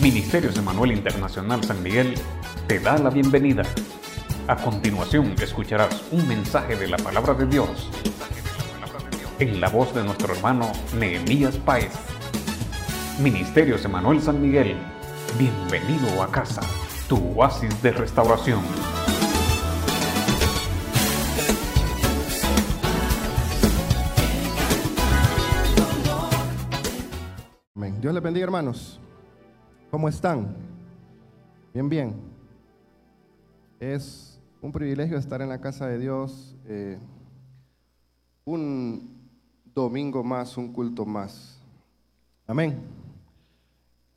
Ministerios Emanuel Internacional San Miguel te da la bienvenida. A continuación escucharás un mensaje de la palabra de Dios en la voz de nuestro hermano Nehemías Páez. Ministerios Emanuel San Miguel, bienvenido a casa, tu oasis de restauración. Dios les bendiga, hermanos. ¿Cómo están? Bien, bien. Es un privilegio estar en la casa de Dios. eh, un domingo más, un culto más. Amén.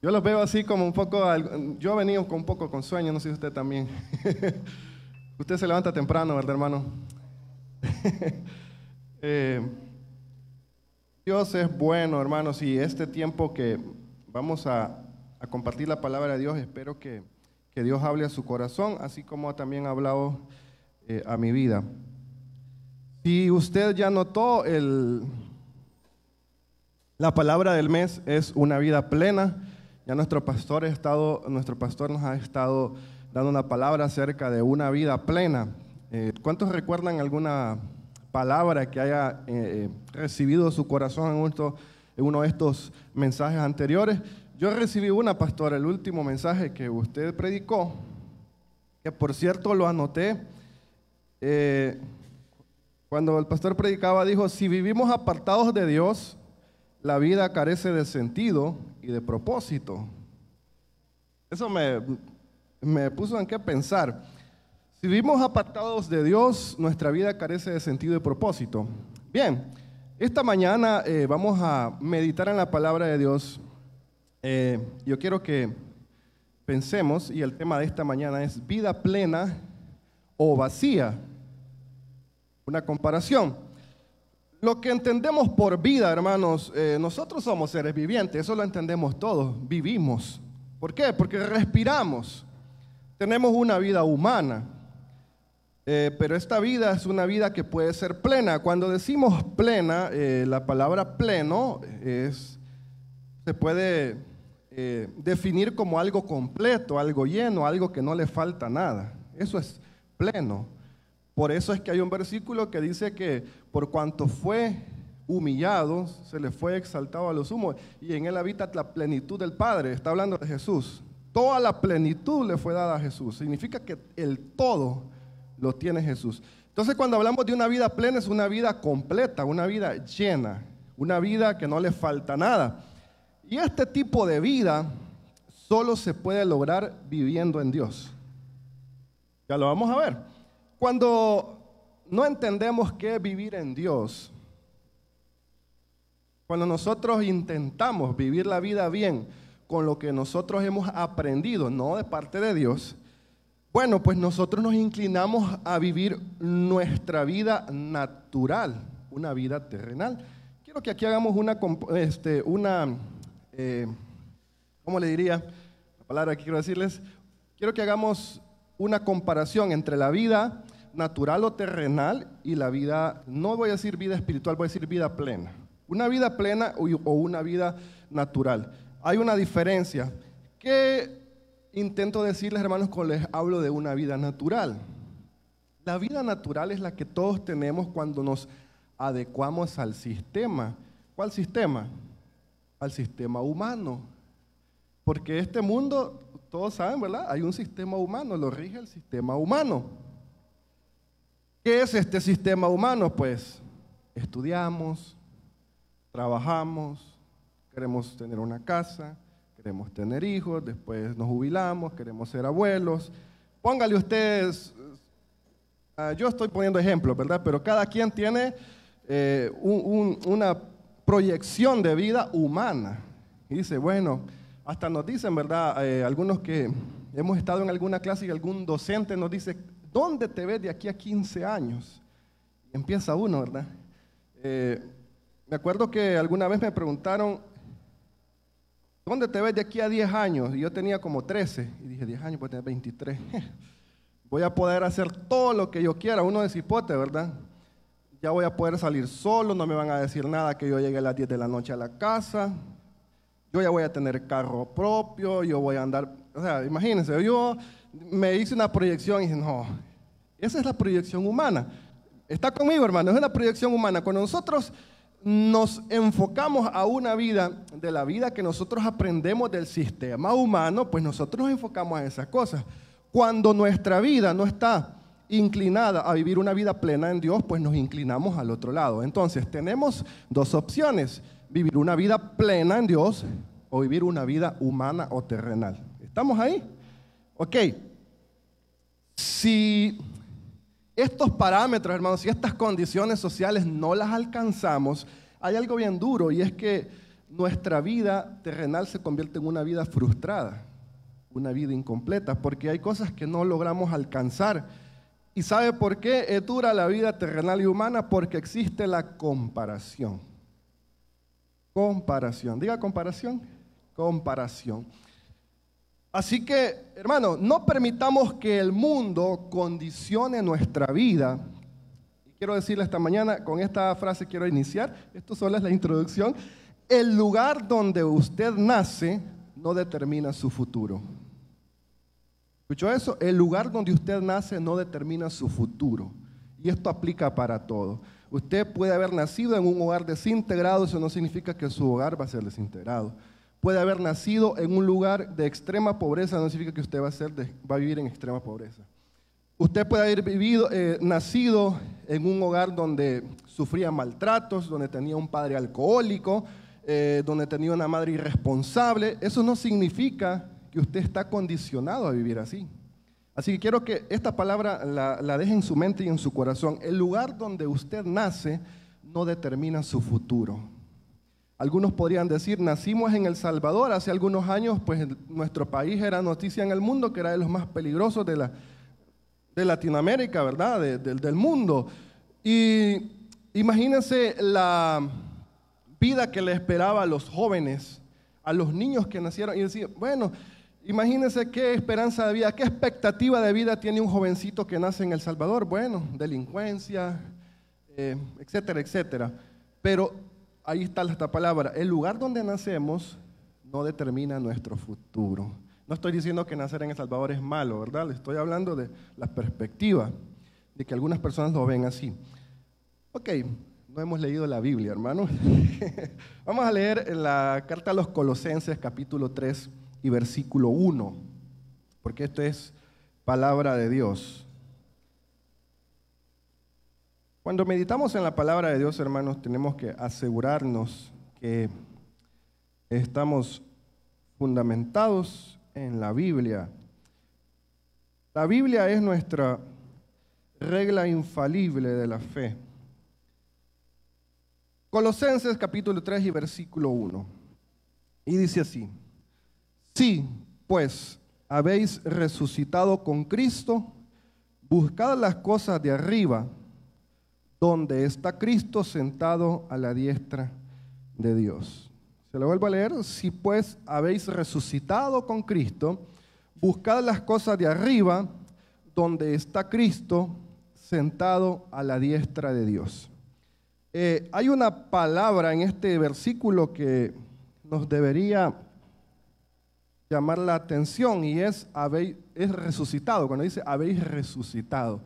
Yo los veo así como un poco, yo he venido con un poco con sueño, no sé si usted también. usted se levanta temprano, ¿verdad, hermano? Eh, Dios es bueno, hermanos, y este tiempo que vamos a, compartir la palabra de Dios, espero que, que Dios hable a su corazón, así como también ha hablado eh, a mi vida. Si usted ya notó, el, la palabra del mes es una vida plena. Ya nuestro pastor, ha estado, nuestro pastor nos ha estado dando una palabra acerca de una vida plena. Eh, ¿Cuántos recuerdan alguna palabra que haya eh, eh, recibido su corazón en, uno- de estos mensajes anteriores? Yo recibí una, pastor, el último mensaje que usted predicó, que por cierto lo anoté. Eh, cuando el pastor predicaba, dijo, si vivimos apartados de Dios, la vida carece de sentido y de propósito. Eso me, me puso en qué pensar. Si vivimos apartados de Dios, nuestra vida carece de sentido y propósito. Bien, esta mañana eh, vamos a meditar en la palabra de Dios. Eh, yo quiero que pensemos, y el tema de esta mañana es vida plena o vacía. Una comparación. Lo que entendemos por vida, hermanos, eh, nosotros somos seres vivientes, eso lo entendemos todos, vivimos. ¿Por qué? Porque respiramos, tenemos una vida humana, Eh, pero esta vida es una vida que puede ser plena. Cuando decimos plena, eh, la palabra pleno es, se puede eh, definir como algo completo, algo lleno, algo que no le falta nada. Eso es pleno. Por eso es que hay un versículo que dice que por cuanto fue humillado, se le fue exaltado a los humos y en él habita la plenitud del Padre. Está hablando de Jesús. Toda la plenitud le fue dada a Jesús. Significa que el todo lo tiene Jesús. Entonces cuando hablamos de una vida plena es una vida completa, una vida llena, una vida que no le falta nada. Y este tipo de vida solo se puede lograr viviendo en Dios. Ya lo vamos a ver. Cuando no entendemos qué es vivir en Dios, cuando nosotros intentamos vivir la vida bien con lo que nosotros hemos aprendido, no de parte de Dios, bueno, pues nosotros nos inclinamos a vivir nuestra vida natural, una vida terrenal. Quiero que aquí hagamos una, este, una eh, ¿cómo le diría? La palabra que quiero decirles, quiero que hagamos una comparación entre la vida natural o terrenal y la vida, no voy a decir vida espiritual, voy a decir vida plena. Una vida plena o una vida natural. Hay una diferencia. ¿Qué intento decirles, hermanos, cuando les hablo de una vida natural? La vida natural es la que todos tenemos cuando nos adecuamos al sistema. ¿Cuál sistema? Al sistema humano. Porque este mundo, todos saben, ¿verdad? Hay un sistema humano, lo rige el sistema humano. ¿Qué es este sistema humano? Pues estudiamos, trabajamos, queremos tener una casa, queremos tener hijos, después nos jubilamos, queremos ser abuelos. Póngale ustedes, ah, yo estoy poniendo ejemplos, ¿verdad? Pero cada quien tiene eh, un- un- una proyección de vida humana. Y dice, bueno, hasta nos dicen, ¿verdad? Eh, algunos que hemos estado en alguna clase y algún docente nos dice, ¿dónde te ves de aquí a 15 años? Empieza uno, ¿verdad? Eh, me acuerdo que alguna vez me preguntaron, ¿dónde te ves de aquí a 10 años? Yo tenía como 13, y dije, 10 años, pues tener 23. voy a poder hacer todo lo que yo quiera, uno de cipote, ¿verdad? Ya voy a poder salir solo, no me van a decir nada que yo llegue a las 10 de la noche a la casa. yo ya voy a tener carro propio, yo voy a andar, o sea, imagínense, yo me hice una proyección y dije, no, esa es la proyección humana. Está conmigo, hermano, es una proyección humana. Cuando nosotros nos enfocamos a una vida, de la vida que nosotros aprendemos del sistema humano, pues nosotros nos enfocamos a esas cosas. Cuando nuestra vida no está inclinada a vivir una vida plena en Dios, pues nos inclinamos al otro lado. Entonces, tenemos dos opciones, vivir una vida plena en Dios o vivir una vida humana o terrenal. ¿Estamos ahí? Ok. Si estos parámetros, hermanos, si estas condiciones sociales no las alcanzamos, hay algo bien duro y es que nuestra vida terrenal se convierte en una vida frustrada, una vida incompleta, porque hay cosas que no logramos alcanzar. ¿Y sabe por qué es dura la vida terrenal y humana? Porque existe la comparación. Comparación. Diga comparación. Comparación. Así que, hermano, no permitamos que el mundo condicione nuestra vida. Y quiero decirle esta mañana, con esta frase quiero iniciar, esto solo es la introducción, el lugar donde usted nace no determina su futuro. ¿Escuchó eso? El lugar donde usted nace no determina su futuro. Y esto aplica para todo. Usted puede haber nacido en un hogar desintegrado, eso no significa que su hogar va a ser desintegrado puede haber nacido en un lugar de extrema pobreza, no significa que usted va a, ser a vivir en extrema pobreza. Usted puede haber vivido, eh, nacido en un hogar donde sufría maltratos, donde tenía un padre alcohólico, eh, donde tenía una madre irresponsable. Eso no significa que usted está condicionado a vivir así. Así que quiero que esta palabra la, la deje en su mente y en su corazón. El lugar donde usted nace no determina su futuro. Algunos podrían decir, nacimos en El Salvador, hace algunos años, pues nuestro país era noticia en el mundo, que era de los más peligrosos de, la, de Latinoamérica, ¿verdad? del mundo. Y imagínense la vida que le esperaba a los jóvenes, a los niños que nacieron, y decir, bueno, imagínense qué esperanza de vida, qué expectativa de vida tiene un jovencito que nace en El Salvador. Bueno, delincuencia, eh, etcétera, etcétera. Pero ahí está esta palabra, el lugar donde nacemos no determina nuestro futuro. No estoy diciendo que nacer en El Salvador es malo, ¿verdad? Le estoy hablando de la perspectiva, de que algunas personas lo ven así. Ok, no hemos leído la Biblia, hermano. Vamos a leer la carta a los Colosenses, capítulo 3 y versículo 1, porque esto es palabra de Dios. Cuando meditamos en la palabra de Dios, hermanos, tenemos que asegurarnos que estamos fundamentados en la Biblia. La Biblia es nuestra regla infalible de la fe. Colosenses capítulo 3 y versículo 1. Y dice así, sí, pues habéis resucitado con Cristo, buscad las cosas de arriba donde está Cristo sentado a la diestra de Dios. Se lo vuelvo a leer. Si pues habéis resucitado con Cristo, buscad las cosas de arriba, donde está Cristo sentado a la diestra de Dios. Eh, hay una palabra en este versículo que nos debería llamar la atención y es, habéis, es resucitado, cuando dice habéis resucitado.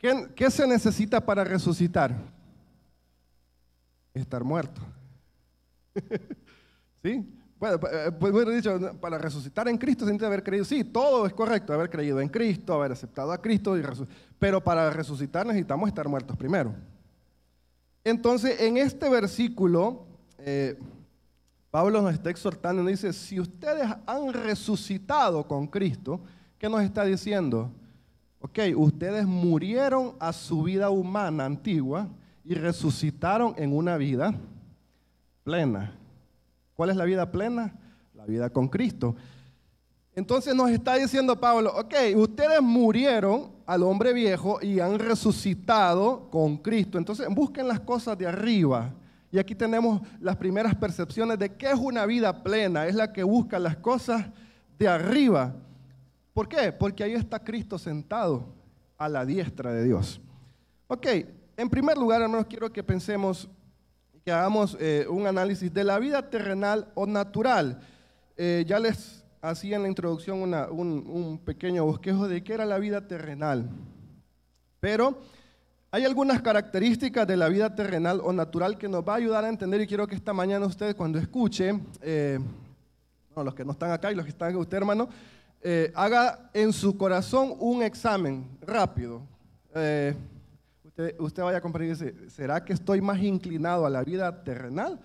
¿Qué, se necesita para resucitar? Estar muerto. ¿Sí? Bueno, eh, pues dicho, para resucitar en Cristo se necesita haber creído. Sí, todo es correcto, haber creído en Cristo, haber aceptado a Cristo, y pero para resucitar necesitamos estar muertos primero. Entonces, en este versículo, eh, Pablo nos está exhortando y dice, si ustedes han resucitado con Cristo, ¿qué nos está diciendo? Ok, ustedes murieron a su vida humana antigua y resucitaron en una vida plena. ¿Cuál es la vida plena? La vida con Cristo. Entonces nos está diciendo Pablo, ok, ustedes murieron al hombre viejo y han resucitado con Cristo. Entonces busquen las cosas de arriba. Y aquí tenemos las primeras percepciones de qué es una vida plena. Es la que busca las cosas de arriba. ¿Por qué? Porque ahí está Cristo sentado a la diestra de Dios. Ok, en primer lugar, hermanos, quiero que pensemos, que hagamos eh, un análisis de la vida terrenal o natural. Eh, ya les hacía en la introducción un, pequeño bosquejo de qué era la vida terrenal. Pero hay algunas características de la vida terrenal o natural que nos va a ayudar a entender y quiero que esta mañana usted cuando escuche, eh, los que no están acá y los que están usted hermano, eh, haga en su corazón un examen rápido. Eh, usted, usted, vaya a comprender, ¿será que estoy más inclinado a la vida terrenal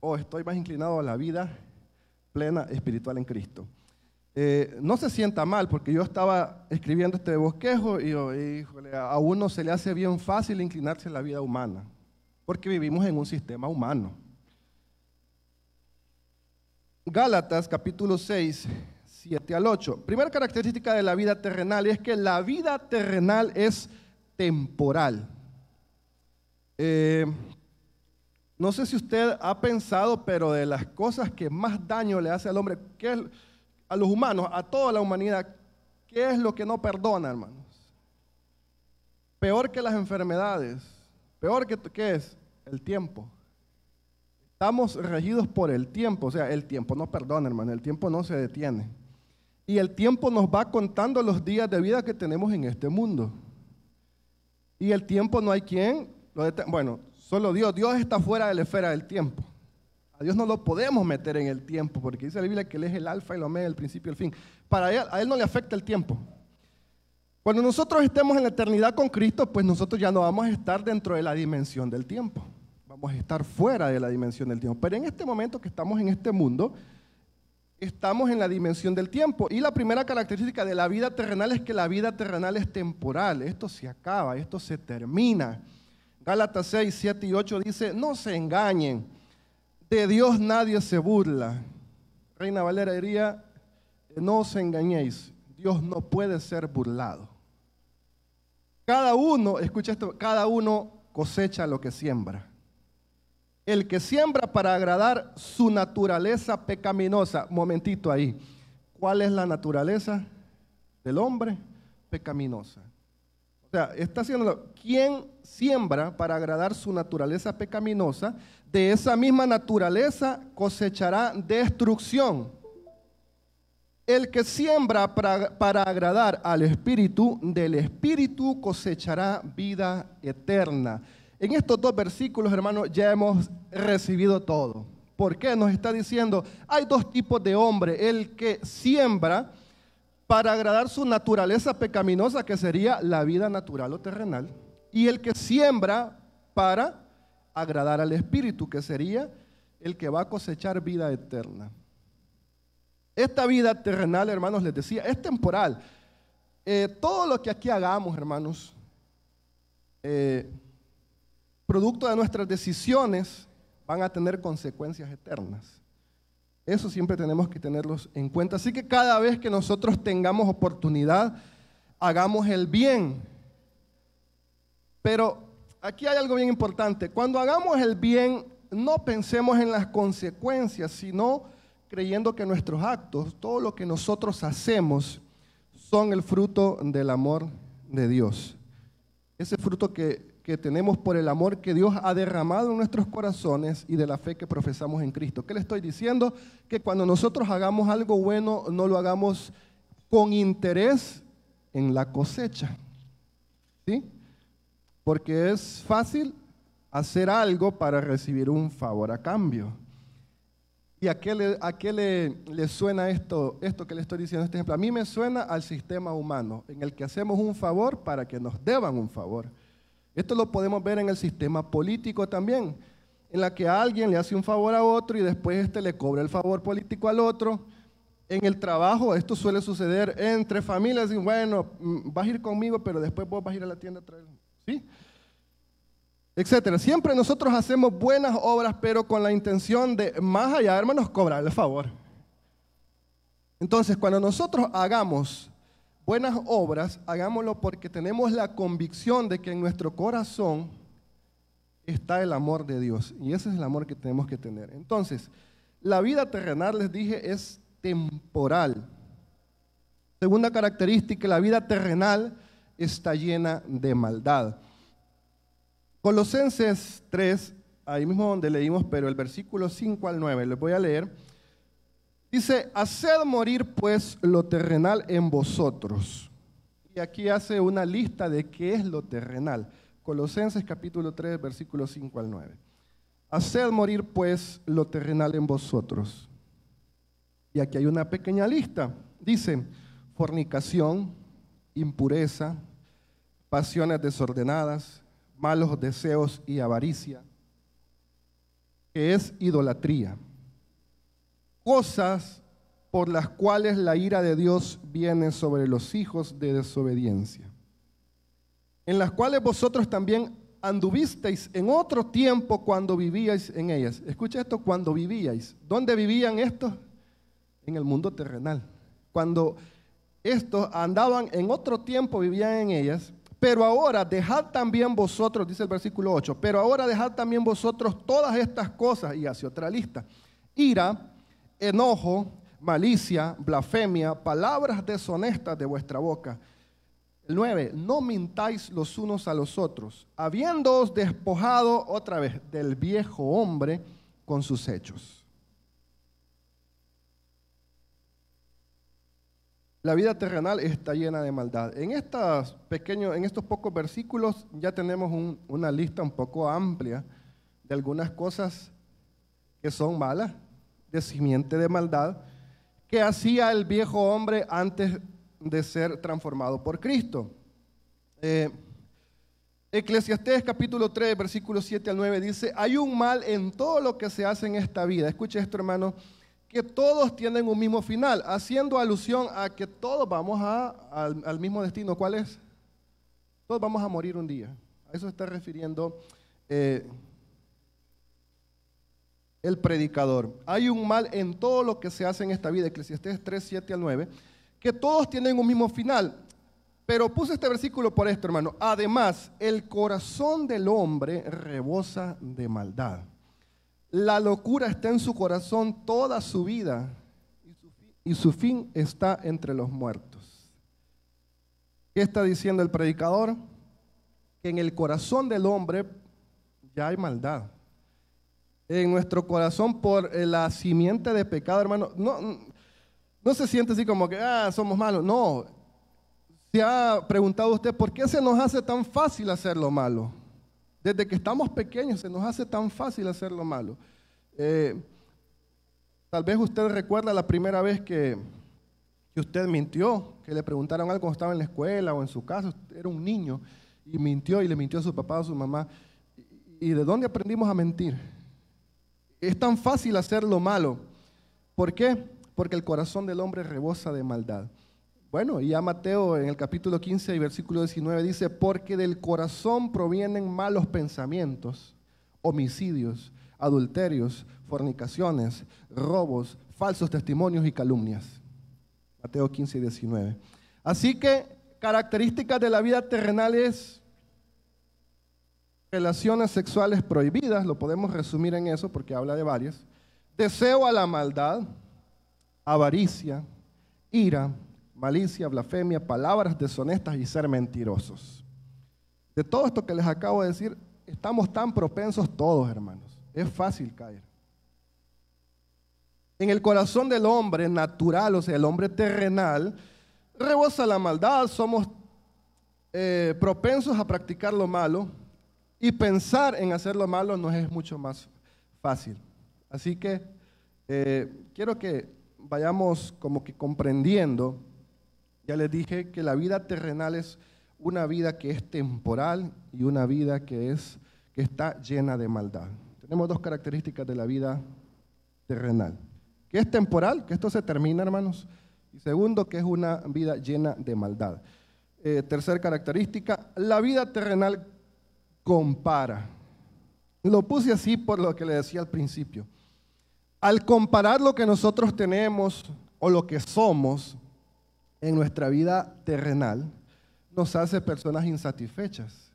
o estoy más inclinado a la vida plena espiritual en Cristo? Eh, no se sienta mal, porque yo estaba escribiendo este bosquejo y a uno se le hace bien fácil inclinarse en la vida humana, porque vivimos en un sistema humano. Gálatas capítulo 6, 7 al 8. Primera característica de la vida terrenal es que la vida terrenal es temporal. Eh, no sé si usted ha pensado, pero de las cosas que más daño le hace al hombre, a los humanos, a toda la humanidad, ¿qué es lo que no perdona, hermanos? Peor que las enfermedades, peor que qué es el tiempo. Estamos regidos por el tiempo, o sea, el tiempo no perdona, hermano, el tiempo no se detiene. Y el tiempo nos va contando los días de vida que tenemos en este mundo. Y el tiempo no hay quien lo Bueno, solo Dios. Dios está fuera de la esfera del tiempo. A Dios no lo podemos meter en el tiempo, porque dice la Biblia que Él es el alfa y el omega, el principio y el fin. Para él, a Él no le afecta el tiempo. Cuando nosotros estemos en la eternidad con Cristo, pues nosotros ya no vamos a estar dentro de la dimensión del tiempo. Vamos a estar fuera de la dimensión del tiempo. Pero en este momento que estamos en este mundo, estamos en la dimensión del tiempo. Y la primera característica de la vida terrenal es que la vida terrenal es temporal. Esto se acaba, esto se termina. Gálatas 6, 7 y 8 dice, no se engañen. De Dios nadie se burla. Reina Valera diría, no os engañéis, Dios no puede ser burlado. Cada uno, escucha esto, cada uno cosecha lo que siembra. El que siembra para agradar su naturaleza pecaminosa, momentito ahí, ¿cuál es la naturaleza del hombre? Pecaminosa. O sea, está haciendo, ¿quién siembra para agradar su naturaleza pecaminosa? De esa misma naturaleza cosechará destrucción. El que siembra para, para, agradar al Espíritu, del Espíritu cosechará vida eterna. En estos dos versículos, hermanos, ya hemos recibido todo. ¿Por qué? Nos está diciendo, hay dos tipos de hombre. El que siembra para agradar su naturaleza pecaminosa, que sería la vida natural o terrenal, y el que siembra para agradar al Espíritu, que sería el que va a cosechar vida eterna. Esta vida terrenal, hermanos, les decía, es temporal. Eh, todo lo que aquí hagamos, hermanos, eh, producto de nuestras decisiones, van a tener consecuencias eternas. Eso siempre tenemos que tenerlos en cuenta. Así que cada vez que nosotros tengamos oportunidad, hagamos el bien. Pero aquí hay algo bien importante. Cuando hagamos el bien, no pensemos en las consecuencias, sino creyendo que nuestros actos, todo lo que nosotros hacemos, son el fruto del amor de Dios. Ese fruto que que tenemos por el amor que Dios ha derramado en nuestros corazones y de la fe que profesamos en Cristo. ¿Qué le estoy diciendo? Que cuando nosotros hagamos algo bueno, no lo hagamos con interés en la cosecha. ¿Sí? Porque es fácil hacer algo para recibir un favor a cambio. ¿Y a qué, le, a qué le, suena esto, esto que le estoy diciendo, este ejemplo? A mí me suena al sistema humano, en el que hacemos un favor para que nos deban un favor. Esto lo podemos ver en el sistema político también, en la que alguien le hace un favor a otro y después este le cobra el favor político al otro. En el trabajo esto suele suceder entre familias y bueno, mm, vas a ir conmigo, pero después vos vas a ir a la tienda a traer, ¿sí? Etcétera. Siempre nosotros hacemos buenas obras, pero con la intención de, más allá, hermanos, cobrar el favor. Entonces, cuando nosotros hagamos buenas obras, hagámoslo porque tenemos la convicción de que en nuestro corazón está el amor de Dios. Y ese es el amor que tenemos que tener. Entonces, la vida terrenal, les dije, es temporal. Segunda característica, la vida terrenal está llena de maldad. Colosenses 3, ahí mismo donde leímos, pero el versículo 5 al 9, les voy a leer. Dice, haced morir pues lo terrenal en vosotros. Y aquí hace una lista de qué es lo terrenal. Colosenses capítulo 3, versículo 5 al 9. Haced morir pues lo terrenal en vosotros. Y aquí hay una pequeña lista. Dice, fornicación, impureza, pasiones desordenadas, malos deseos y avaricia, que es idolatría cosas por las cuales la ira de Dios viene sobre los hijos de desobediencia, en las cuales vosotros también anduvisteis en otro tiempo cuando vivíais en ellas. Escucha esto, cuando vivíais. ¿Dónde vivían estos? En el mundo terrenal. Cuando estos andaban en otro tiempo, vivían en ellas. Pero ahora dejad también vosotros, dice el versículo 8, pero ahora dejad también vosotros todas estas cosas, y hace otra lista, ira, enojo, malicia, blasfemia, palabras deshonestas de vuestra boca. El 9, no mintáis los unos a los otros, habiéndoos despojado otra vez del viejo hombre con sus hechos. La vida terrenal está llena de maldad. En, estos pequeños, en estos pocos versículos ya tenemos una lista un poco amplia de algunas cosas que son malas, de simiente de maldad que hacía el viejo hombre antes de ser transformado por Cristo. Eh, Eclesiastés capítulo 3, versículos 7 al 9 dice, hay un mal en todo lo que se hace en esta vida. Escuche esto, hermano, que todos tienen un mismo final, haciendo alusión a que todos vamos a, al, mismo destino. ¿Cuál es? Todos vamos a morir un día. A eso está refiriendo eh, el predicador. Hay un mal en todo lo que se hace en esta vida, Eclesiastés 3, 7 al 9, que todos tienen un mismo final. Pero puse este versículo por esto, hermano. Además, el corazón del hombre rebosa de maldad. La locura está en su corazón toda su vida y su fin está entre los muertos. ¿Qué está diciendo el predicador? Que en el corazón del hombre ya hay maldad en nuestro corazón por eh, la simiente de pecado, hermano, no, no se siente así como que, ah, somos malos. No. Se ha preguntado usted, ¿por qué se nos hace tan fácil hacer lo malo? Desde que estamos pequeños se nos hace tan fácil hacer lo malo. Eh, tal vez usted recuerda la primera vez que, que usted mintió, que le preguntaron algo cuando estaba en la escuela o en su casa, era un niño y mintió y le mintió a su papá o a su mamá. ¿Y de dónde aprendimos a mentir? Es tan fácil hacer lo malo. ¿Por qué? Porque el corazón del hombre rebosa de maldad. Bueno, y ya Mateo en el capítulo 15 y versículo 19 dice, porque del corazón provienen malos pensamientos, homicidios, adulterios, fornicaciones, robos, falsos testimonios y calumnias. Mateo 15 y 19. Así que características de la vida terrenal es relaciones sexuales prohibidas, lo podemos resumir en eso porque habla de varias, deseo a la maldad, avaricia, ira, malicia, blasfemia, palabras deshonestas y ser mentirosos. De todo esto que les acabo de decir, estamos tan propensos todos, hermanos. Es fácil caer. En el corazón del hombre natural, o sea, el hombre terrenal, rebosa la maldad, somos eh, propensos a practicar lo malo, y pensar en hacer lo malo nos es mucho más fácil. Así que eh, quiero que vayamos como que comprendiendo, ya les dije que la vida terrenal es una vida que es temporal y una vida que, es, que está llena de maldad. Tenemos dos características de la vida terrenal. Que es temporal, que esto se termina, hermanos. Y segundo, que es una vida llena de maldad. Eh, tercera característica, la vida terrenal compara. Lo puse así por lo que le decía al principio. Al comparar lo que nosotros tenemos o lo que somos en nuestra vida terrenal, nos hace personas insatisfechas,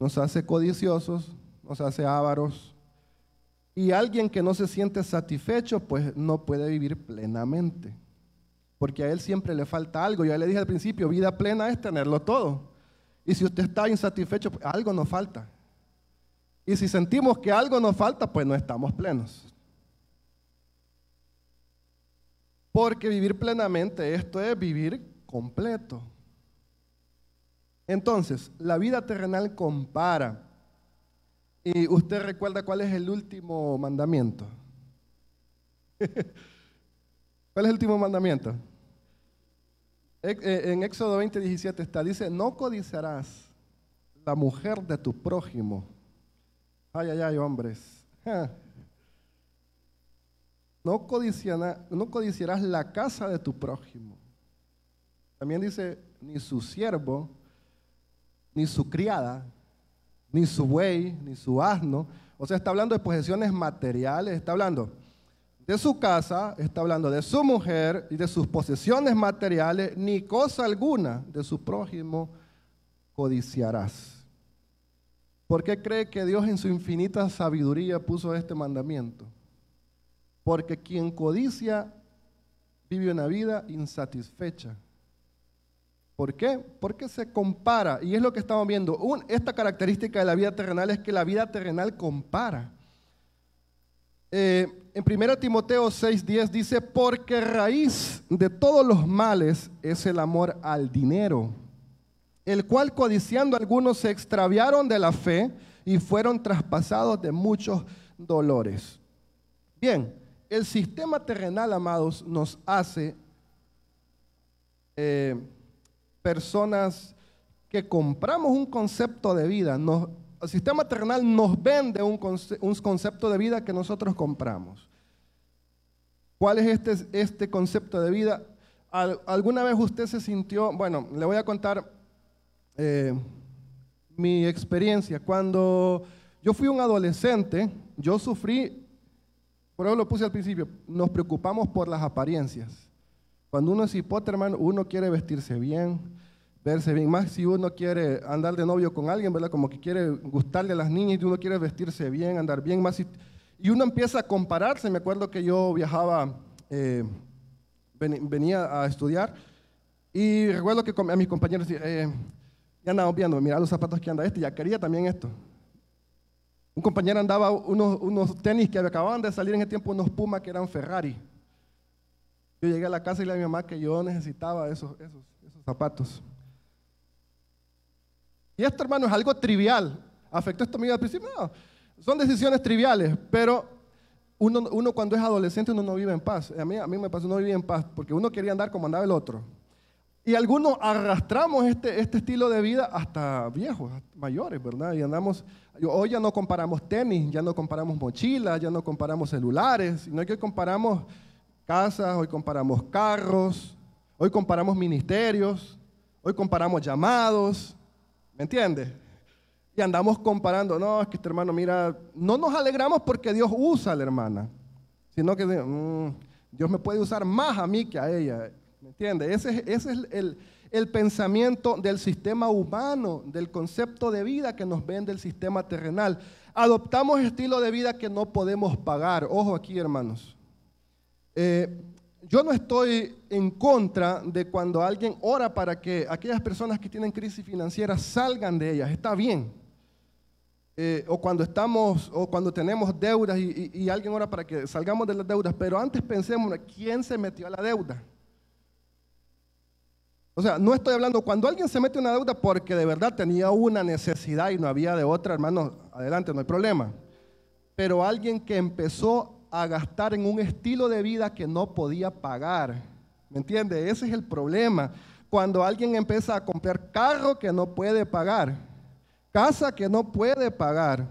nos hace codiciosos, nos hace ávaros. Y alguien que no se siente satisfecho, pues no puede vivir plenamente. Porque a él siempre le falta algo. Ya le dije al principio, vida plena es tenerlo todo. Y si usted está insatisfecho, pues, algo nos falta. Y si sentimos que algo nos falta, pues no estamos plenos. Porque vivir plenamente, esto es vivir completo. Entonces, la vida terrenal compara. Y usted recuerda cuál es el último mandamiento. ¿Cuál es el último mandamiento? Eh, en Éxodo 20, 17 está, dice, no codiciarás la mujer de tu prójimo. Ay, ay, ay, hombres. No, no codiciarás la casa de tu prójimo. También dice, ni su siervo, ni su criada, ni su buey, ni su asno. O sea, está hablando de posesiones materiales, está hablando de su casa, está hablando de su mujer y de sus posesiones materiales, ni cosa alguna de su prójimo codiciarás. ¿Por qué cree que Dios en su infinita sabiduría puso este mandamiento? Porque quien codicia vive una vida insatisfecha. ¿Por qué? Porque se compara. Y es lo que estamos viendo. esta característica de la vida terrenal es que la vida terrenal compara. Eh, en 1 Timoteo 6:10 dice, porque raíz de todos los males es el amor al dinero, el cual codiciando algunos se extraviaron de la fe y fueron traspasados de muchos dolores. Bien, el sistema terrenal, amados, nos hace eh, personas que compramos un concepto de vida, nos el sistema terrenal nos vende un, concepto de vida que nosotros compramos. ¿Cuál es este, este concepto de vida? ¿Alguna vez usted se sintió, bueno, le voy a contar eh, mi experiencia. Cuando yo fui un adolescente, yo sufrí, por eso lo puse al principio, nos preocupamos por las apariencias. Cuando uno es hipóter, hermano, uno quiere vestirse bien, verse bien. Más si uno quiere andar de novio con alguien, ¿verdad? Como que quiere gustarle a las niñas y uno quiere vestirse bien, andar bien. Más y uno empieza a compararse. Me acuerdo que yo viajaba, eh, venía a estudiar y recuerdo que a mis compañeros eh, ya andaban viendo, mira los zapatos que anda este, ya quería también esto. Un compañero andaba unos, unos tenis que acababan de salir en ese tiempo, unos Puma que eran Ferrari. Yo llegué a la casa y le dije a mi mamá que yo necesitaba esos, esos, esos zapatos. Y esto, hermano, es algo trivial. ¿Afectó esto a mí al principio? No, son decisiones triviales, pero uno, cuando es adolescente uno no vive en paz. A mí, a mí me pasó, no vivía en paz, porque uno quería andar como andaba el otro. Y algunos arrastramos este, este estilo de vida hasta viejos, mayores, ¿verdad? Y andamos, hoy ya no comparamos tenis, ya no comparamos mochilas, ya no comparamos celulares, sino que comparamos casas, hoy comparamos carros, hoy comparamos ministerios, hoy comparamos llamados, ¿Me entiendes? Y andamos comparando, no, es que este hermano, mira, no nos alegramos porque Dios usa a la hermana, sino que mm, Dios me puede usar más a mí que a ella. ¿Me entiendes? Ese, es el, el pensamiento del sistema humano, del concepto de vida que nos vende el sistema terrenal. Adoptamos estilo de vida que no podemos pagar. Ojo aquí, hermanos. Eh, yo no estoy en contra de cuando alguien ora para que aquellas personas que tienen crisis financiera salgan de ellas. Está bien. Eh, o cuando estamos, o cuando tenemos deudas y, alguien ora para que salgamos de las deudas. Pero antes pensemos, ¿quién se metió a la deuda? O sea, no estoy hablando cuando alguien se mete en una deuda porque de verdad tenía una necesidad y no había de otra, hermano, adelante, no hay problema. Pero alguien que empezó a gastar en un estilo de vida que no podía pagar. ¿Me entiende? Ese es el problema. Cuando alguien empieza a comprar carro que no puede pagar, casa que no puede pagar,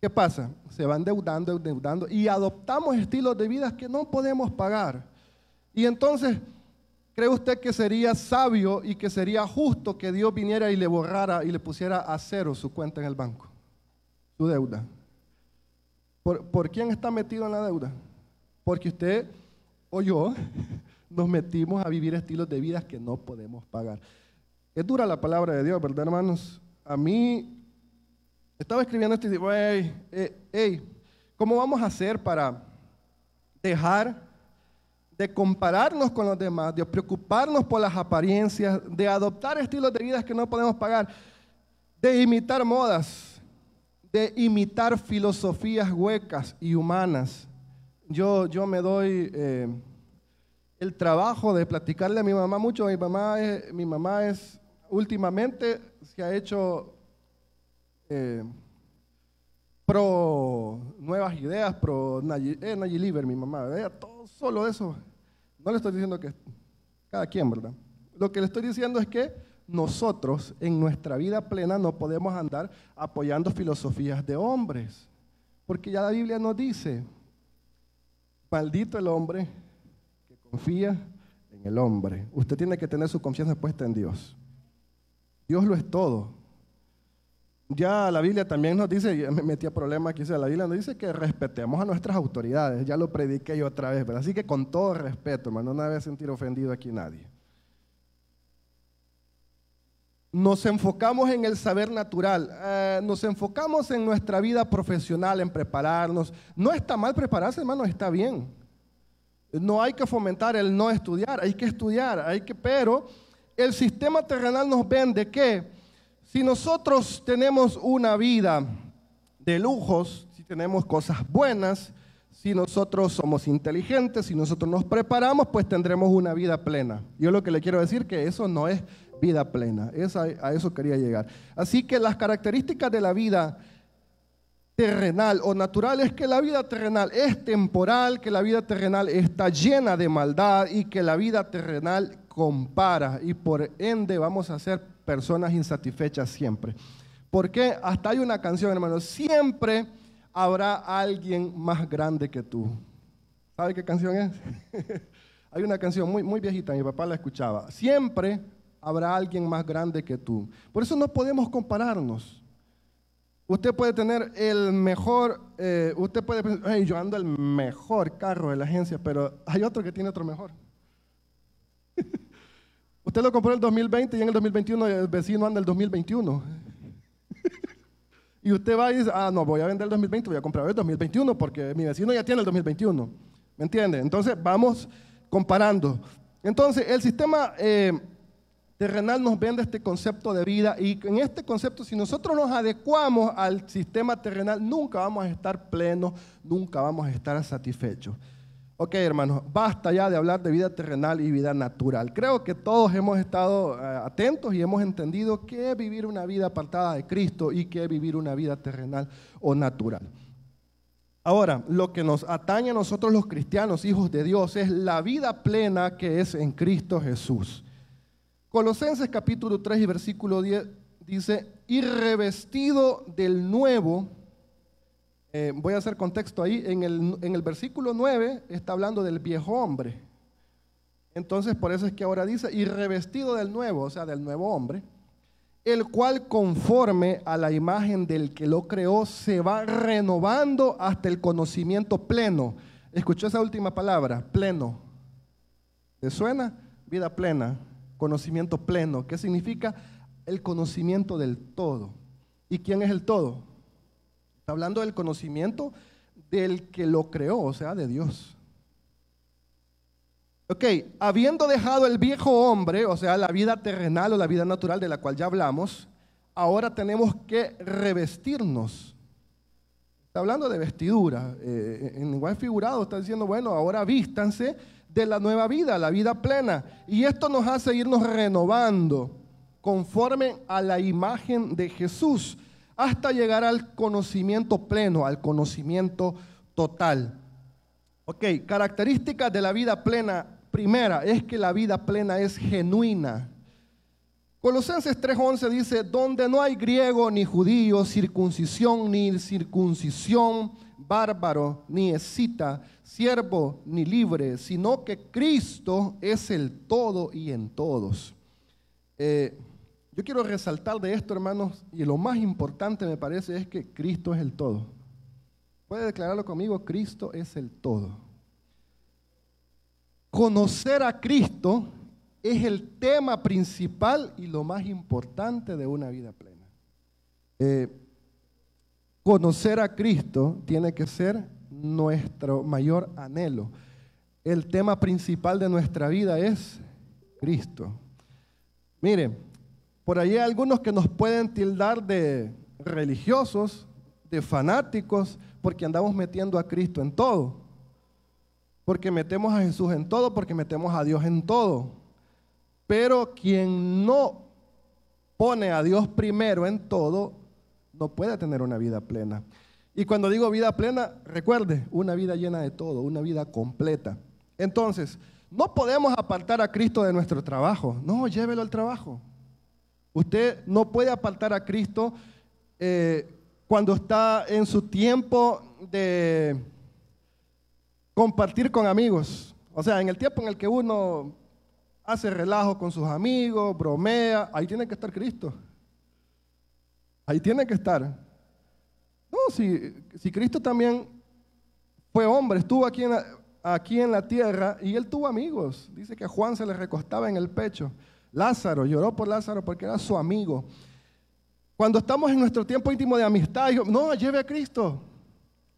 ¿qué pasa? Se van endeudando, endeudando y adoptamos estilos de vida que no podemos pagar. Y entonces, ¿cree usted que sería sabio y que sería justo que Dios viniera y le borrara y le pusiera a cero su cuenta en el banco, su deuda? ¿Por, quién está metido en la deuda? Porque usted o yo nos metimos a vivir estilos de vida que no podemos pagar. Es dura la palabra de Dios, ¿verdad, hermanos? A mí, estaba escribiendo esto y digo, hey, hey, ¿cómo vamos a hacer para dejar de compararnos con los demás, de preocuparnos por las apariencias, de adoptar estilos de vida que no podemos pagar, de imitar modas? De imitar filosofías huecas y humanas. Yo, yo me doy eh, el trabajo de platicarle a mi mamá mucho. Mi mamá es, mi mamá es últimamente se ha hecho eh, pro nuevas ideas, pro eh, mi mamá. todo solo eso. No le estoy diciendo que cada quien, ¿verdad? Lo que le estoy diciendo es que nosotros en nuestra vida plena no podemos andar apoyando filosofías de hombres, porque ya la Biblia nos dice, maldito el hombre que confía en el hombre. Usted tiene que tener su confianza puesta en Dios. Dios lo es todo. Ya la Biblia también nos dice, me metí a problemas aquí, la Biblia nos dice que respetemos a nuestras autoridades, ya lo prediqué yo otra vez, así que con todo respeto, hermano, no debe sentir ofendido aquí nadie nos enfocamos en el saber natural, eh, nos enfocamos en nuestra vida profesional, en prepararnos. No está mal prepararse, hermano, está bien. No hay que fomentar el no estudiar, hay que estudiar, hay que, pero el sistema terrenal nos vende que si nosotros tenemos una vida de lujos, si tenemos cosas buenas, si nosotros somos inteligentes, si nosotros nos preparamos, pues tendremos una vida plena. Yo lo que le quiero decir que eso no es vida plena. a eso quería llegar. Así que las características de la vida terrenal o natural es que la vida terrenal es temporal, que la vida terrenal está llena de maldad y que la vida terrenal compara y por ende vamos a ser personas insatisfechas siempre. Porque hasta hay una canción, hermano, siempre habrá alguien más grande que tú. ¿Sabe qué canción es? hay una canción muy, muy viejita, mi papá la escuchaba. Siempre habrá alguien más grande que tú. Por eso no podemos compararnos. Usted puede tener el mejor, eh, usted puede pensar, hey, yo ando el mejor carro de la agencia, pero hay otro que tiene otro mejor. usted lo compró en el 2020 y en el 2021 el vecino anda el 2021. y usted va y dice, ah, no, voy a vender el 2020, voy a comprar el 2021 porque mi vecino ya tiene el 2021. ¿Me entiende? Entonces vamos comparando. Entonces el sistema... Eh, terrenal nos vende este concepto de vida y en este concepto, si nosotros nos adecuamos al sistema terrenal, nunca vamos a estar plenos, nunca vamos a estar satisfechos. Ok, hermanos, basta ya de hablar de vida terrenal y vida natural. Creo que todos hemos estado eh, atentos y hemos entendido qué es vivir una vida apartada de Cristo y qué es vivir una vida terrenal o natural. Ahora, lo que nos atañe a nosotros los cristianos, hijos de Dios, es la vida plena que es en Cristo Jesús. Colosenses capítulo 3 y versículo 10 dice, y revestido del nuevo, eh, voy a hacer contexto ahí, en el, en el versículo 9 está hablando del viejo hombre. Entonces por eso es que ahora dice, y revestido del nuevo, o sea, del nuevo hombre, el cual conforme a la imagen del que lo creó se va renovando hasta el conocimiento pleno. ¿Escuchó esa última palabra? Pleno. ¿Le suena? Vida plena conocimiento pleno. ¿Qué significa? El conocimiento del todo. ¿Y quién es el todo? Está hablando del conocimiento del que lo creó, o sea, de Dios. Ok, habiendo dejado el viejo hombre, o sea, la vida terrenal o la vida natural de la cual ya hablamos, ahora tenemos que revestirnos. Está hablando de vestidura. Eh, en lenguaje figurado está diciendo, bueno, ahora vístanse de la nueva vida, la vida plena. Y esto nos hace irnos renovando conforme a la imagen de Jesús hasta llegar al conocimiento pleno, al conocimiento total. Ok, características de la vida plena. Primera es que la vida plena es genuina. Colosenses 3:11 dice, donde no hay griego ni judío, circuncisión ni circuncisión, bárbaro ni escita, siervo ni libre, sino que Cristo es el todo y en todos. Eh, yo quiero resaltar de esto, hermanos, y lo más importante me parece es que Cristo es el todo. Puede declararlo conmigo, Cristo es el todo. Conocer a Cristo es el tema principal y lo más importante de una vida plena. Eh, conocer a Cristo tiene que ser nuestro mayor anhelo. El tema principal de nuestra vida es Cristo. Mire, por ahí hay algunos que nos pueden tildar de religiosos, de fanáticos porque andamos metiendo a Cristo en todo. Porque metemos a Jesús en todo, porque metemos a Dios en todo. Pero quien no pone a Dios primero en todo, no puede tener una vida plena. Y cuando digo vida plena, recuerde, una vida llena de todo, una vida completa. Entonces, no podemos apartar a Cristo de nuestro trabajo. No, llévelo al trabajo. Usted no puede apartar a Cristo eh, cuando está en su tiempo de compartir con amigos. O sea, en el tiempo en el que uno hace relajo con sus amigos, bromea, ahí tiene que estar Cristo. Ahí tiene que estar. No, si, si Cristo también fue hombre, estuvo aquí en, la, aquí en la tierra y él tuvo amigos. Dice que a Juan se le recostaba en el pecho. Lázaro lloró por Lázaro porque era su amigo. Cuando estamos en nuestro tiempo íntimo de amistad, no, lleve a Cristo.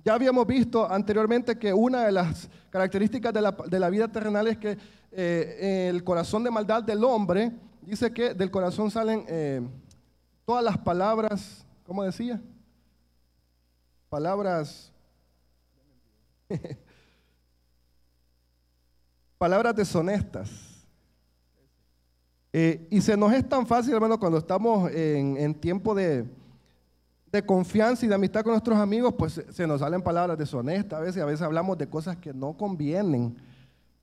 Ya habíamos visto anteriormente que una de las características de la, de la vida terrenal es que eh, el corazón de maldad del hombre, dice que del corazón salen eh, todas las palabras, ¿cómo decía? Palabras, palabras deshonestas. Eh, y se nos es tan fácil, hermano, cuando estamos en, en tiempo de, de, confianza y de amistad con nuestros amigos, pues se nos salen palabras deshonestas a veces, a veces hablamos de cosas que no convienen,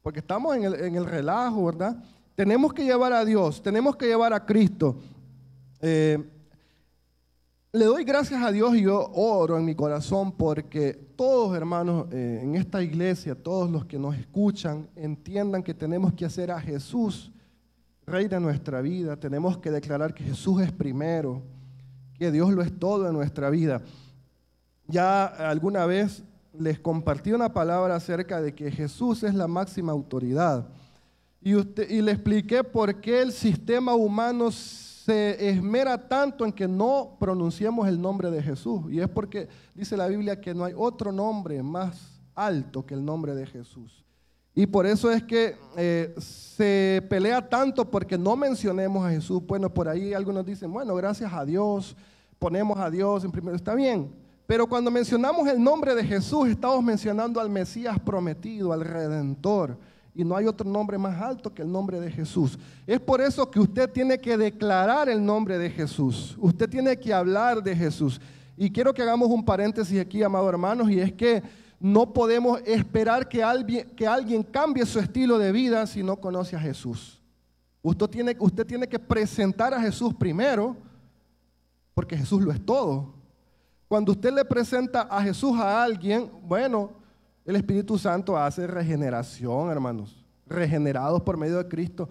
porque estamos en el, en el relajo, ¿verdad? Tenemos que llevar a Dios, tenemos que llevar a Cristo. Eh, le doy gracias a Dios y yo oro en mi corazón porque todos, hermanos, eh, en esta iglesia, todos los que nos escuchan, entiendan que tenemos que hacer a Jesús Rey de nuestra vida, tenemos que declarar que Jesús es primero, que Dios lo es todo en nuestra vida. Ya alguna vez les compartí una palabra acerca de que Jesús es la máxima autoridad. Y, usted, y le expliqué por qué el sistema humano se esmera tanto en que no pronunciemos el nombre de Jesús. Y es porque dice la Biblia que no hay otro nombre más alto que el nombre de Jesús. Y por eso es que eh, se pelea tanto porque no mencionemos a Jesús. Bueno, por ahí algunos dicen, bueno, gracias a Dios, ponemos a Dios en primero. Está bien, pero cuando mencionamos el nombre de Jesús, estamos mencionando al Mesías prometido, al Redentor. Y no hay otro nombre más alto que el nombre de Jesús. Es por eso que usted tiene que declarar el nombre de Jesús. Usted tiene que hablar de Jesús. Y quiero que hagamos un paréntesis aquí, amados hermanos, y es que no podemos esperar que alguien, que alguien cambie su estilo de vida si no conoce a Jesús. Usted tiene, usted tiene que presentar a Jesús primero, porque Jesús lo es todo. Cuando usted le presenta a Jesús a alguien, bueno, el Espíritu Santo hace regeneración, hermanos, regenerados por medio de Cristo.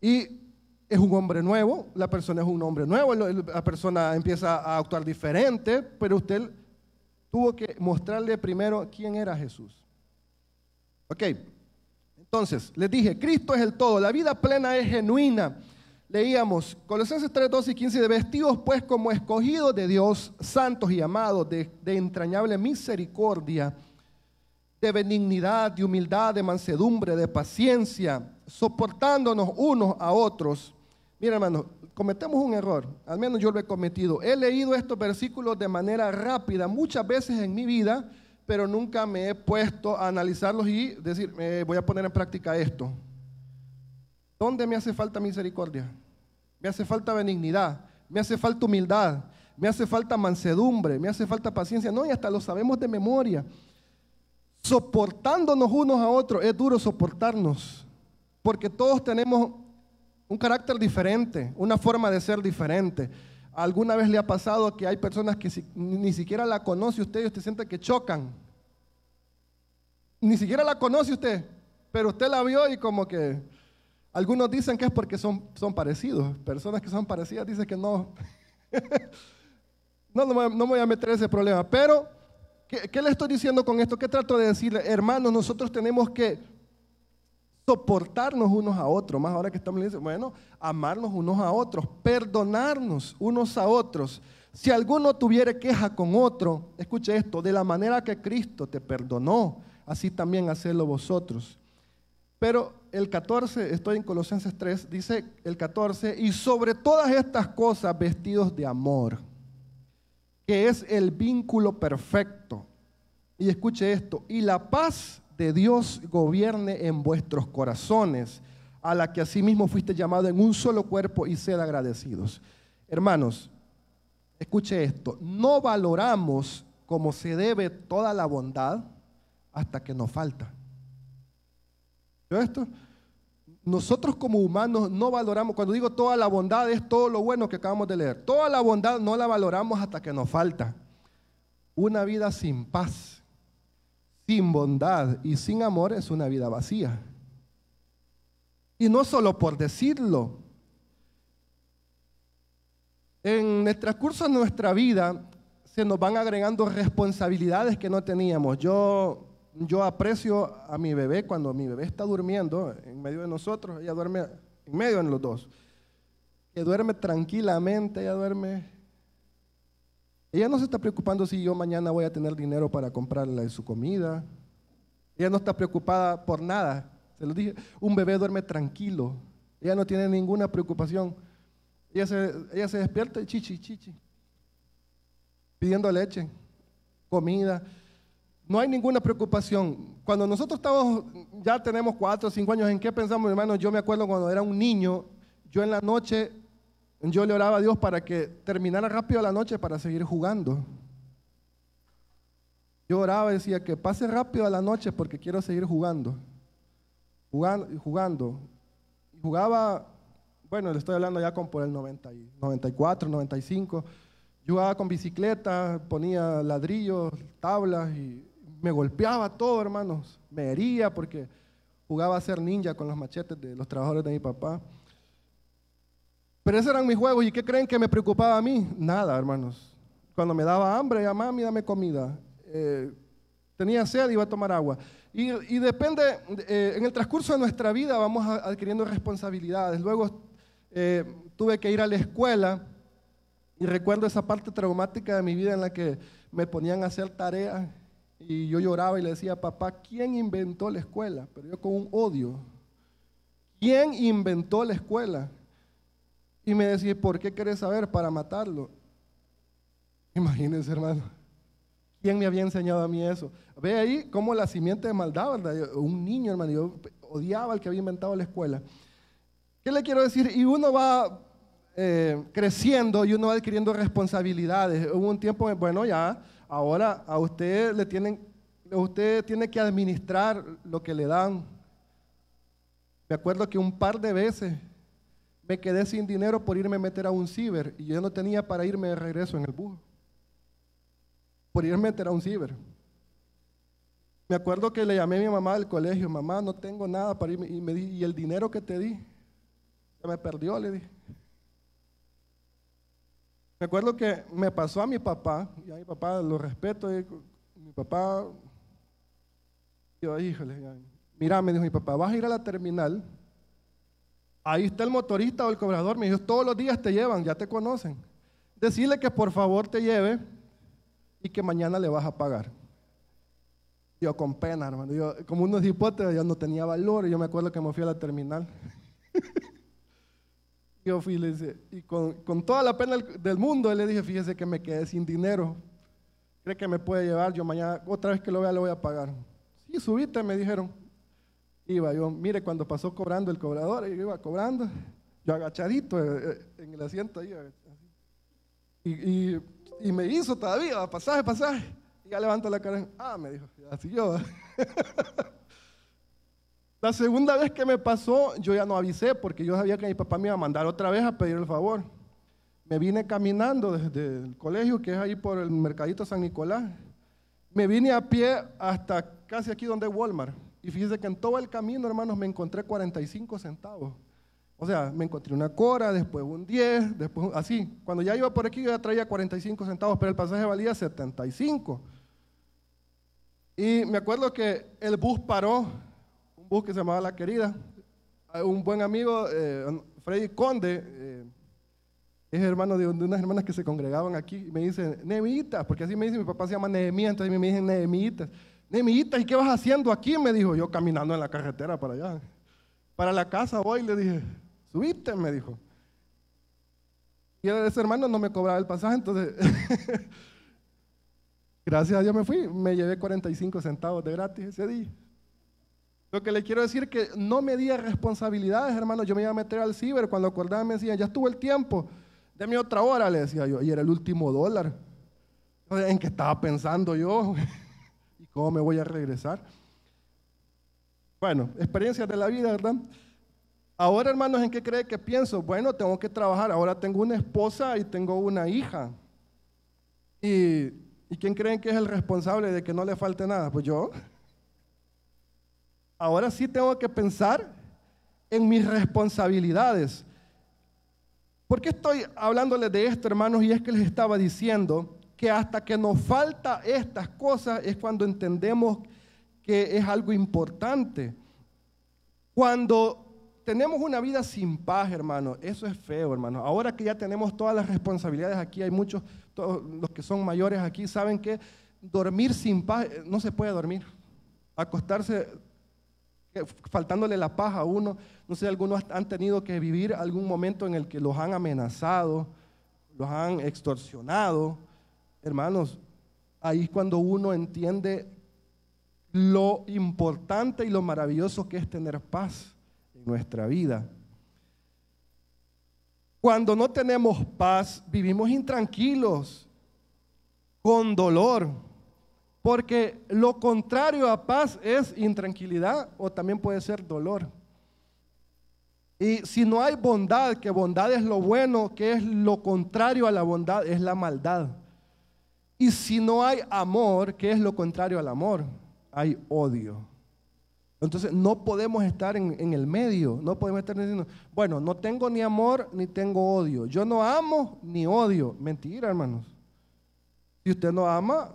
Y es un hombre nuevo, la persona es un hombre nuevo, la persona empieza a actuar diferente, pero usted tuvo que mostrarle primero quién era Jesús. Ok, entonces, les dije, Cristo es el todo, la vida plena es genuina. Leíamos Colosenses 3, 12 y 15, de vestidos pues como escogidos de Dios, santos y amados, de, de entrañable misericordia, de benignidad, de humildad, de mansedumbre, de paciencia, soportándonos unos a otros. Mira, hermano, cometemos un error, al menos yo lo he cometido. He leído estos versículos de manera rápida muchas veces en mi vida, pero nunca me he puesto a analizarlos y decir, voy a poner en práctica esto. ¿Dónde me hace falta misericordia? Me hace falta benignidad, me hace falta humildad, me hace falta mansedumbre, me hace falta paciencia. No, y hasta lo sabemos de memoria. Soportándonos unos a otros, es duro soportarnos, porque todos tenemos un carácter diferente, una forma de ser diferente. ¿Alguna vez le ha pasado que hay personas que ni siquiera la conoce usted y usted siente que chocan? Ni siquiera la conoce usted, pero usted la vio y como que algunos dicen que es porque son, son parecidos. Personas que son parecidas dicen que no. no, no, me voy a meter ese problema. Pero, ¿qué, ¿qué le estoy diciendo con esto? ¿Qué trato de decirle? Hermanos, nosotros tenemos que soportarnos unos a otros, más ahora que estamos diciendo, bueno, amarnos unos a otros, perdonarnos unos a otros. Si alguno tuviera queja con otro, escuche esto, de la manera que Cristo te perdonó, así también hacedlo vosotros. Pero el 14, estoy en Colosenses 3, dice el 14, y sobre todas estas cosas vestidos de amor, que es el vínculo perfecto. Y escuche esto, y la paz Dios gobierne en vuestros corazones, a la que asimismo fuiste llamado en un solo cuerpo y sed agradecidos. Hermanos, escuche esto, no valoramos como se debe toda la bondad hasta que nos falta. esto? Nosotros como humanos no valoramos, cuando digo toda la bondad es todo lo bueno que acabamos de leer, toda la bondad no la valoramos hasta que nos falta. Una vida sin paz, sin bondad y sin amor es una vida vacía. Y no solo por decirlo. En el transcurso de nuestra vida se nos van agregando responsabilidades que no teníamos. Yo, yo aprecio a mi bebé cuando mi bebé está durmiendo en medio de nosotros, ella duerme en medio de los dos. Que duerme tranquilamente, ella duerme. Ella no se está preocupando si yo mañana voy a tener dinero para comprarle su comida. Ella no está preocupada por nada. Se lo dije, un bebé duerme tranquilo. Ella no tiene ninguna preocupación. Ella se, despierta chichi, chichi pidiendo leche, comida. No hay ninguna preocupación. Cuando nosotros estamos, ya tenemos cuatro o cinco años, ¿en qué pensamos, hermano? Yo me acuerdo cuando era un niño, yo en la noche, yo le oraba a Dios para que terminara rápido la noche para seguir jugando. Yo oraba y decía que pase rápido la noche porque quiero seguir jugando. Jugando y jugando. Jugaba, bueno, le estoy hablando ya con por el 90, 94, 95. Yo jugaba con bicicleta, ponía ladrillos, tablas y me golpeaba todo, hermanos. Me hería porque jugaba a ser ninja con los machetes de los trabajadores de mi papá. Pero esos eran mis juegos. ¿Y qué creen que me preocupaba a mí? Nada, hermanos. Cuando me daba hambre, ya mami, dame comida. Eh, tenía sed, iba a tomar agua. Y, depende, eh, en el transcurso de nuestra vida vamos adquiriendo responsabilidades. Luego eh, tuve que ir a la escuela y recuerdo esa parte traumática de mi vida en la que me ponían a hacer tareas y yo lloraba y le decía, papá, ¿quién inventó la escuela? Pero yo con un odio. ¿Quién inventó la escuela? Y me decía, ¿por qué querés saber? Para matarlo. Imagínense, hermano. ¿Quién me había enseñado a mí eso? Ve ahí cómo la simiente de maldad, ¿verdad? Un niño, hermano, yo odiaba al que había inventado la escuela. ¿Qué le quiero decir? Y uno va eh, creciendo y uno va adquiriendo responsabilidades. Hubo un tiempo, bueno, ya, ahora a usted le tienen, usted tiene que administrar lo que le dan. Me acuerdo que un par de veces me quedé sin dinero por irme a meter a un ciber y yo no tenía para irme de regreso en el bus. Por irme a meter a un ciber. Me acuerdo que le llamé a mi mamá del colegio, mamá, no tengo nada para irme. Y me di, ¿y el dinero que te di? Se me perdió, le dije. Me acuerdo que me pasó a mi papá, y a mi papá lo respeto, y mi papá, yo, híjole, mira, me dijo mi papá, vas a ir a la terminal, ahí está el motorista o el cobrador, me dijo, todos los días te llevan, ya te conocen. Decirle que por favor te lleve y que mañana le vas a pagar. Yo con pena, hermano, yo, como unos hipótesis, yo no tenía valor, yo me acuerdo que me fui a la terminal. Yo fui y le dije, y con, toda la pena del mundo, le dije, fíjese que me quedé sin dinero. ¿Cree que me puede llevar? Yo mañana, otra vez que lo vea, le voy a pagar. Sí, subiste, me dijeron. Iba yo, mire, cuando pasó cobrando el cobrador, yo iba cobrando, yo agachadito eh, eh, en el asiento ahí. Y, y, me hizo todavía, pasaje, pasaje. Y ya levanto la cara, ah, me dijo, así yo. La segunda vez que me pasó, yo ya no avisé porque yo sabía que mi papá me iba a mandar otra vez a pedir el favor. Me vine caminando desde el colegio, que es ahí por el mercadito San Nicolás. Me vine a pie hasta casi aquí donde Walmart. Y fíjese que en todo el camino, hermanos, me encontré 45 centavos. O sea, me encontré una cora, después un 10, después así. Cuando ya iba por aquí, yo ya traía 45 centavos, pero el pasaje valía 75. Y me acuerdo que el bus paró bus que se llamaba La Querida. Un buen amigo, eh, Freddy Conde, eh, es hermano de, unas hermanas que se congregaban aquí, y me dice, Nehemitas, porque así me dice, mi papá se llama Nehemías, entonces me dicen Nehemitas. Nehemitas, ¿y qué vas haciendo aquí? Me dijo, yo caminando en la carretera para allá. Para la casa voy, le dije, subiste, me dijo. Y ese hermano no me cobraba el pasaje, entonces Gracias a Dios me fui, me llevé 45 centavos de gratis ese día. Lo que le quiero decir que no me di responsabilidades, hermano. Yo me iba a meter al ciber cuando acordaba me decían, ya estuvo el tiempo, deme otra hora, le decía yo, y era el último dólar. ¿En qué estaba pensando yo? ¿Y cómo me voy a regresar? Bueno, experiencias de la vida, ¿verdad? Ahora, hermanos, ¿en qué cree que pienso? Bueno, tengo que trabajar. Ahora tengo una esposa y tengo una hija. ¿Y, ¿y quién creen que es el responsable de que no le falte nada? Pues yo ahora sí tengo que pensar en mis responsabilidades. ¿Por qué estoy hablándoles de esto, hermanos? Y es que les estaba diciendo que hasta que nos falta estas cosas es cuando entendemos que es algo importante. Cuando tenemos una vida sin paz, hermano, eso es feo, hermano. Ahora que ya tenemos todas las responsabilidades aquí, hay muchos, todos los que son mayores aquí, saben que dormir sin paz, eh, no se puede dormir. Acostarse faltándole la paz a uno. No sé, algunos han tenido que vivir algún momento en el que los han amenazado, los han extorsionado. Hermanos, ahí es cuando uno entiende lo importante y lo maravilloso que es tener paz en nuestra vida. Cuando no tenemos paz, vivimos intranquilos, con dolor, porque lo contrario a paz es intranquilidad o también puede ser dolor. Y si no hay bondad, que bondad es lo bueno, que es lo contrario a la bondad, es la maldad. Y si no hay amor, que es lo contrario al amor, hay odio. Entonces no podemos estar en, en, el medio, no podemos estar diciendo, bueno, no tengo ni amor ni tengo odio. Yo no amo ni odio. Mentira, hermanos. Si usted no ama,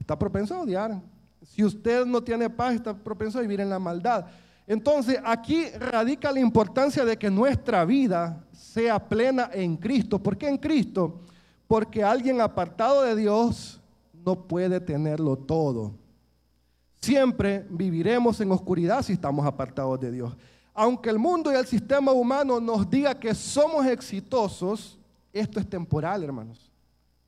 está propenso a odiar. Si usted no tiene paz, está propenso a vivir en la maldad. Entonces, aquí radica la importancia de que nuestra vida sea plena en Cristo. ¿Por qué en Cristo? Porque alguien apartado de Dios no puede tenerlo todo. Siempre viviremos en oscuridad si estamos apartados de Dios. Aunque el mundo y el sistema humano nos diga que somos exitosos, esto es temporal, hermanos.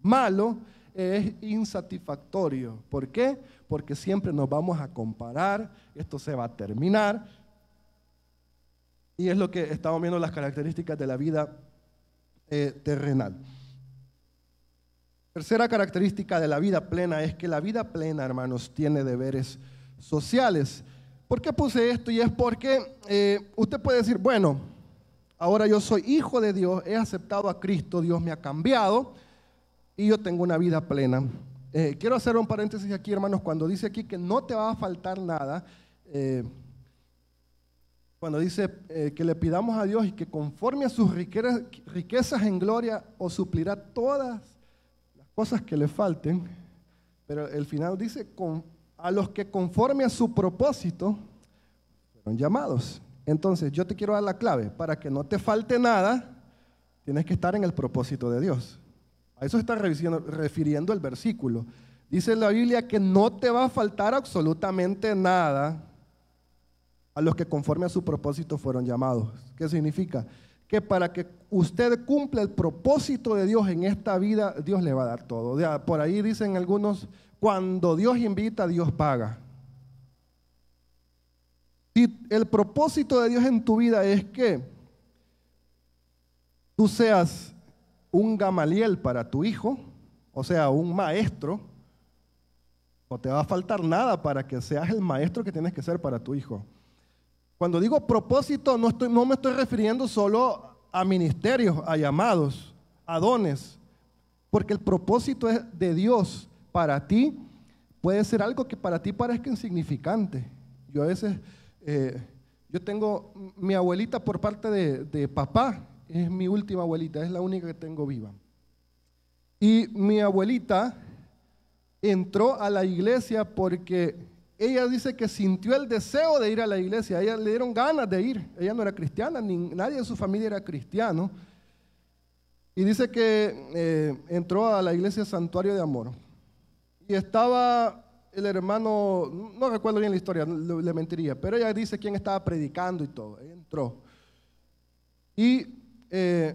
Malo es insatisfactorio. ¿Por qué? Porque siempre nos vamos a comparar, esto se va a terminar. Y es lo que estamos viendo las características de la vida eh, terrenal. Tercera característica de la vida plena es que la vida plena, hermanos, tiene deberes sociales. ¿Por qué puse esto? Y es porque eh, usted puede decir, bueno, ahora yo soy hijo de Dios, he aceptado a Cristo, Dios me ha cambiado y yo tengo una vida plena. Eh, quiero hacer un paréntesis aquí, hermanos, cuando dice aquí que no te va a faltar nada, eh, cuando dice que le pidamos a Dios y que conforme a sus riquezas, en gloria os suplirá todas cosas que le falten, pero el final dice a los que conforme a su propósito fueron llamados. Entonces yo te quiero dar la clave, para que no te falte nada, tienes que estar en el propósito de Dios. A eso está refiriendo el versículo. Dice la Biblia que no te va a faltar absolutamente nada a los que conforme a su propósito fueron llamados. ¿Qué significa? Que para que usted cumpla el propósito de Dios en esta vida, Dios le va a dar todo. Por ahí dicen algunos, cuando Dios invita, Dios paga. Si el propósito de Dios en tu vida es que tú seas un Gamaliel para tu hijo, o sea, un maestro, no te va a faltar nada para que seas el maestro que tienes que ser para tu hijo. Cuando digo propósito, no, estoy, no me estoy refiriendo solo a ministerios, a llamados, a dones, porque el propósito es de Dios para ti puede ser algo que para ti parezca insignificante. Yo a veces, eh, yo tengo mi abuelita por parte de, de papá, es mi última abuelita, es la única que tengo viva. Y mi abuelita entró a la iglesia porque ella dice que sintió el deseo de ir a la iglesia, ella le dieron ganas de ir, ella no era cristiana, ni, nadie de su familia era cristiano. Y dice que eh, entró a la iglesia Santuario de Amor. Y estaba el hermano, no recuerdo bien la historia, le, mentiría, pero ella dice quién estaba predicando y todo. entró. Y eh,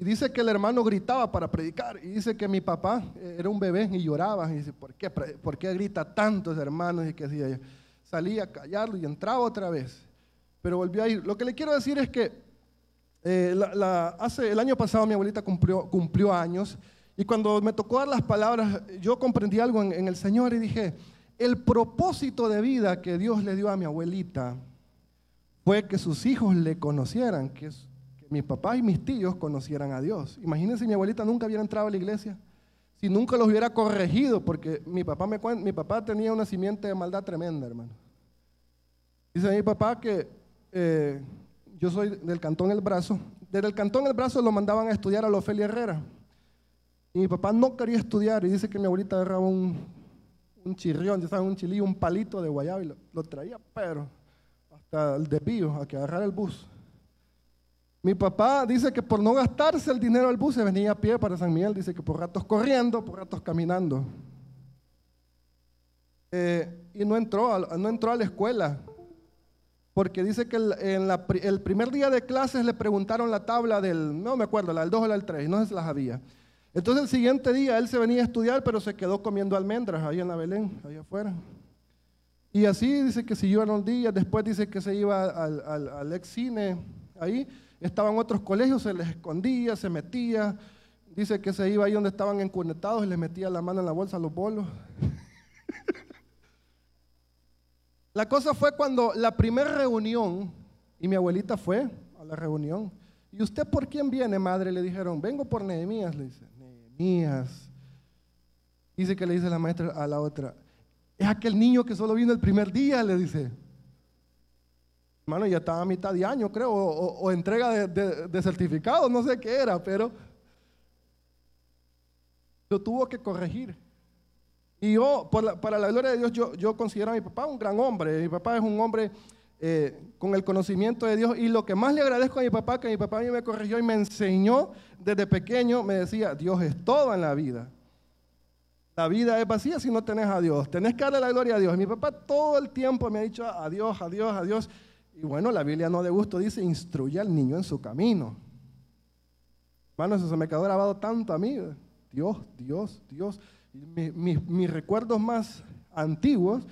Y dice que el hermano gritaba para predicar. Y dice que mi papá eh, era un bebé y lloraba. Y dice, ¿por qué, por qué grita tanto ese hermano? Y que decía, salía a callarlo y entraba otra vez. Pero volvió a ir. Lo que le quiero decir es que eh, hace, el año pasado mi abuelita cumplió, cumplió años. Y cuando me tocó dar las palabras, yo comprendí algo en, en el Señor y dije, el propósito de vida que Dios le dio a mi abuelita fue que sus hijos le conocieran, que, mi papá y mis tíos conocieran a Dios. Imagínense, mi abuelita nunca hubiera entrado a la iglesia, si nunca los hubiera corregido, porque mi papá, tenía una simiente de maldad tremenda, hermano. Dice mi papá que eh, yo soy del Cantón El Brazo. Desde el Cantón El Brazo lo mandaban a estudiar a la Ofelia Herrera. Y mi papá no quería estudiar y dice que mi abuelita agarraba un, chirrión, ya saben, un chilillo, un palito de guayaba y lo, lo traía, pero hasta el desvío, a que agarrar el bus. Mi papá dice que por no gastarse el dinero del bus se venía a pie para San Miguel, dice que por ratos corriendo, por ratos caminando. Eh, y no entró, no entró a la escuela, porque dice que el, en el primer día de clases le preguntaron la tabla del, no me acuerdo, la del 2 o la del 3, no si las había. Entonces el siguiente día él se venía a estudiar, pero se quedó comiendo almendras ahí en la Belén, ahí afuera. Y así dice que siguió unos días, después dice que se iba al, al, al ex cine ahí, estaban otros colegios, se les escondía, se metía, dice que se iba ahí donde estaban encunetados y les metía la mano en la bolsa a los bolos. la cosa fue cuando la primera reunión, y mi abuelita fue a la reunión, ¿y usted por quién viene, madre? Le dijeron, vengo por Nehemías, le dice mías. Dice que le dice la maestra a la otra, es aquel niño que solo vino el primer día, le dice. Hermano, ya estaba a mitad de año, creo, o, entrega de, certificado, no sé qué era, pero lo tuvo que corregir. Y yo, para la gloria de Dios, yo, yo considero a mi papá un gran hombre. Mi papá es un hombre eh, con el conocimiento de Dios. Y lo que más le agradezco a mi papá, que mi papá a mí me corrigió y me enseñó desde pequeño, me decía, Dios es todo en la vida. La vida es vacía si no tenés a Dios. Tenés que darle la gloria a Dios. Mi papá todo el tiempo me ha dicho, adiós, adiós, adiós. Y bueno, la Biblia no de gusto dice, instruye al niño en su camino. Hermano, eso se me quedó grabado tanto a mí. Dios, Dios, Dios. mis recuerdos más antiguos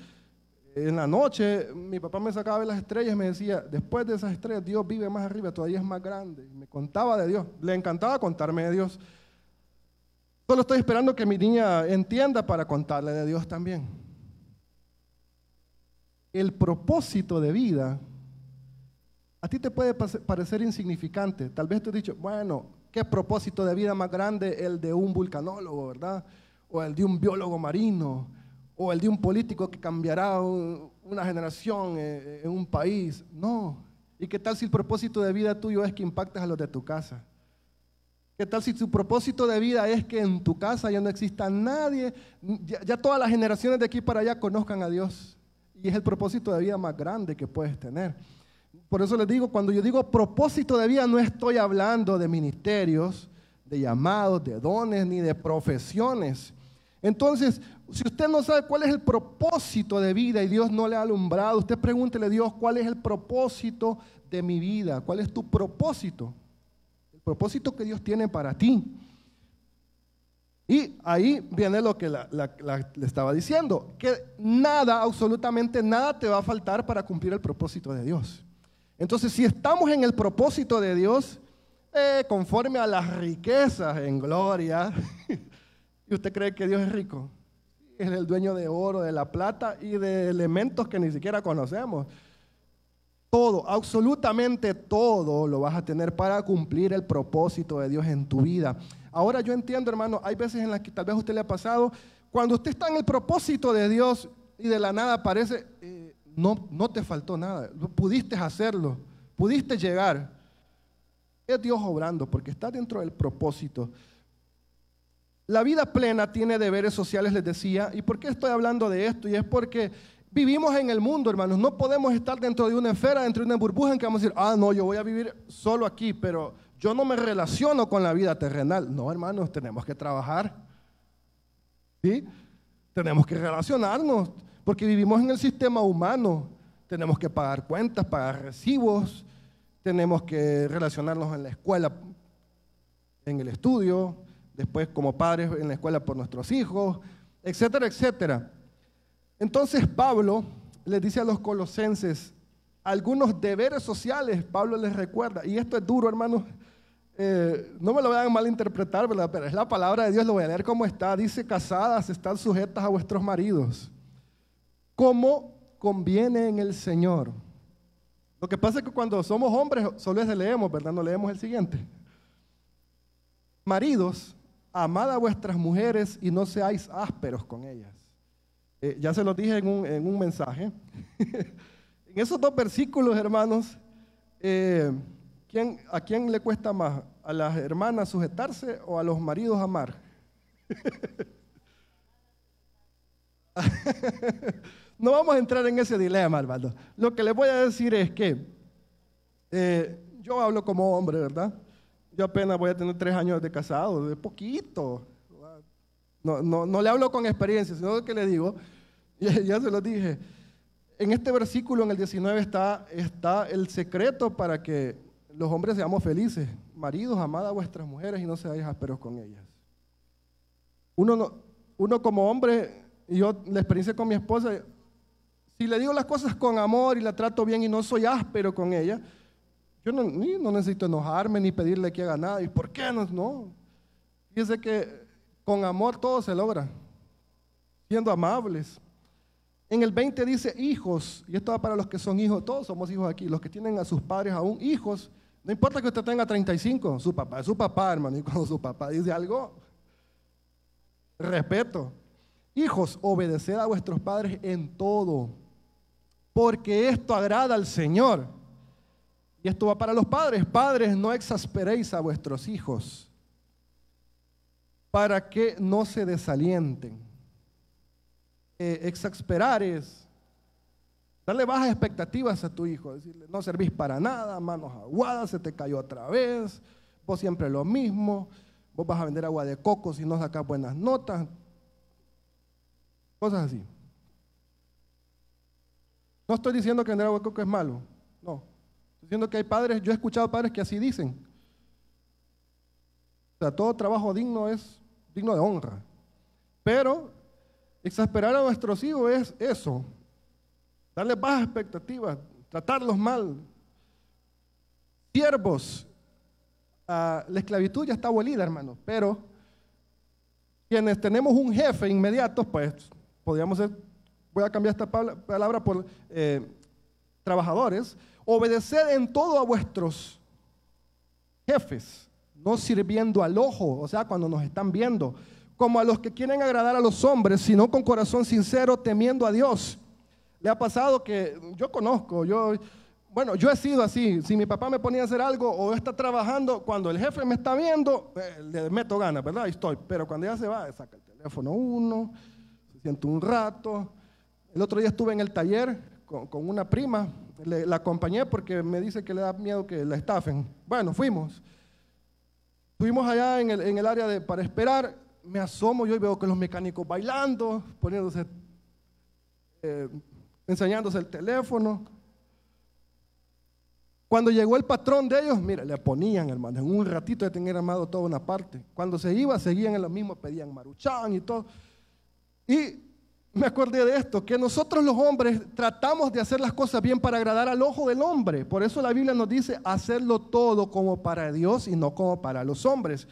en la noche mi papá me sacaba de las estrellas y me decía, después de esas estrellas Dios vive más arriba, todavía es más grande. Me contaba de Dios, le encantaba contarme de Dios. Solo estoy esperando que mi niña entienda para contarle de Dios también. El propósito de vida a ti te puede parecer insignificante. Tal vez te he dicho, bueno, ¿qué propósito de vida más grande el de un vulcanólogo, verdad? O el de un biólogo marino o el de un político que cambiará una generación eh, en un país. No. ¿Y qué tal si el propósito de vida tuyo es que impactes a los de tu casa? ¿Qué tal si tu propósito de vida es que en tu casa ya no exista nadie, ya, todas las generaciones de aquí para allá conozcan a Dios? Y es el propósito de vida más grande que puedes tener. Por eso les digo, cuando yo digo propósito de vida, no estoy hablando de ministerios, de llamados, de dones, ni de profesiones. Entonces, si usted no sabe cuál es el propósito de vida y Dios no le ha alumbrado, usted pregúntele a Dios cuál es el propósito de mi vida, cuál es tu propósito, el propósito que Dios tiene para ti. Y ahí viene lo que le estaba diciendo, que nada, absolutamente nada te va a faltar para cumplir el propósito de Dios. Entonces, si estamos en el propósito de Dios, eh, conforme a las riquezas en gloria, ¿Y usted cree que Dios es rico? Es el dueño de oro, de la plata y de elementos que ni siquiera conocemos. Todo, absolutamente todo lo vas a tener para cumplir el propósito de Dios en tu vida. Ahora yo entiendo, hermano, hay veces en las que tal vez a usted le ha pasado, cuando usted está en el propósito de Dios y de la nada parece, eh, no, no te faltó nada, pudiste hacerlo, pudiste llegar. Es Dios obrando porque está dentro del propósito. La vida plena tiene deberes sociales, les decía. ¿Y por qué estoy hablando de esto? Y es porque vivimos en el mundo, hermanos. No podemos estar dentro de una esfera, dentro de una burbuja en que vamos a decir, ah, no, yo voy a vivir solo aquí, pero yo no me relaciono con la vida terrenal. No, hermanos, tenemos que trabajar. ¿Sí? Tenemos que relacionarnos, porque vivimos en el sistema humano. Tenemos que pagar cuentas, pagar recibos, tenemos que relacionarnos en la escuela en el estudio, después como padres en la escuela por nuestros hijos, etcétera, etcétera. Entonces Pablo les dice a los colosenses algunos deberes sociales, Pablo les recuerda, y esto es duro, hermanos, eh, no me lo vayan a malinterpretar, ¿verdad? pero es la palabra de Dios, lo voy a leer como está, dice, casadas, están sujetas a vuestros maridos, como conviene en el Señor. Lo que pasa es que cuando somos hombres solo les leemos, ¿verdad? No leemos el siguiente. Maridos, amad a vuestras mujeres y no seáis ásperos con ellas. Eh, ya se lo dije en un, mensaje. en esos dos versículos, hermanos, eh, ¿a quién le cuesta más? ¿A las hermanas sujetarse o a los maridos amar? no vamos a entrar en ese dilema, hermano. Lo que les voy a decir es que eh, yo hablo como hombre, ¿verdad? Yo apenas voy a tener tres años de casado, de poquito. No, no, no le hablo con experiencia, sino que le digo, ya, se lo dije, en este versículo, en el 19, está, está el secreto para que los hombres seamos felices. Maridos, amad a vuestras mujeres y no seáis ásperos con ellas. Uno, no, uno como hombre, y yo la experiencia con mi esposa, si le digo las cosas con amor y la trato bien y no soy áspero con ella, yo no, necesito enojarme ni pedirle que haga nada. ¿Y por qué no? No. Que con amor todo se logra, siendo amables. En el 20 dice hijos, y esto va para los que son hijos, todos somos hijos aquí, los que tienen a sus padres aún hijos, no importa que usted tenga 35, su papá es su papá, hermano, y cuando su papá dice algo, respeto. Hijos, obedeced a vuestros padres en todo, porque esto agrada al Señor. Y esto va para los padres. Padres, no exasperéis a vuestros hijos para que no se desalienten. Eh, exasperar es darle bajas expectativas a tu hijo, decirle, no servís para nada, manos aguadas, se te cayó otra vez, vos siempre lo mismo, vos vas a vender agua de coco si no sacas buenas notas, cosas así. No estoy diciendo que vender agua de es malo, no. Estoy diciendo que hay padres, yo he escuchado padres que así dicen. O sea, todo trabajo digno es digno de honra. Pero exasperar a nuestros hijos es eso, darles bajas expectativas, tratarlos mal. Siervos, la esclavitud ya está abolida, hermano, pero quienes tenemos un jefe inmediato, pues podríamos ser, voy a cambiar esta palabra por eh, trabajadores, obedecer en todo a vuestros jefes, no sirviendo al ojo, o sea, cuando nos están viendo, como a los que quieren agradar a los hombres, sino con corazón sincero, temiendo a Dios. Le ha pasado que yo conozco, yo, bueno, yo he sido así. Si mi papá me ponía a hacer algo o está trabajando, cuando el jefe me está viendo, eh, le meto ganas, ¿verdad? Ahí estoy. Pero cuando ya se va, saca el teléfono uno, se siente un rato. El otro día estuve en el taller con, una prima, la acompañé porque me dice que le da miedo que la estafen. Bueno, fuimos. Fuimos allá en el, área de, para esperar me asomo yo y veo que los mecánicos bailando, poniéndose, eh, enseñándose el teléfono. Cuando llegó el patrón de ellos, mira, le ponían, hermano, en un ratito de tener armado toda una parte. Cuando se iba, seguían en lo mismo, pedían maruchán y todo. Y me acordé de esto, que nosotros los hombres tratamos de hacer las cosas bien para agradar al ojo del hombre. Por eso la Biblia nos dice hacerlo todo como para Dios y no como para los hombres.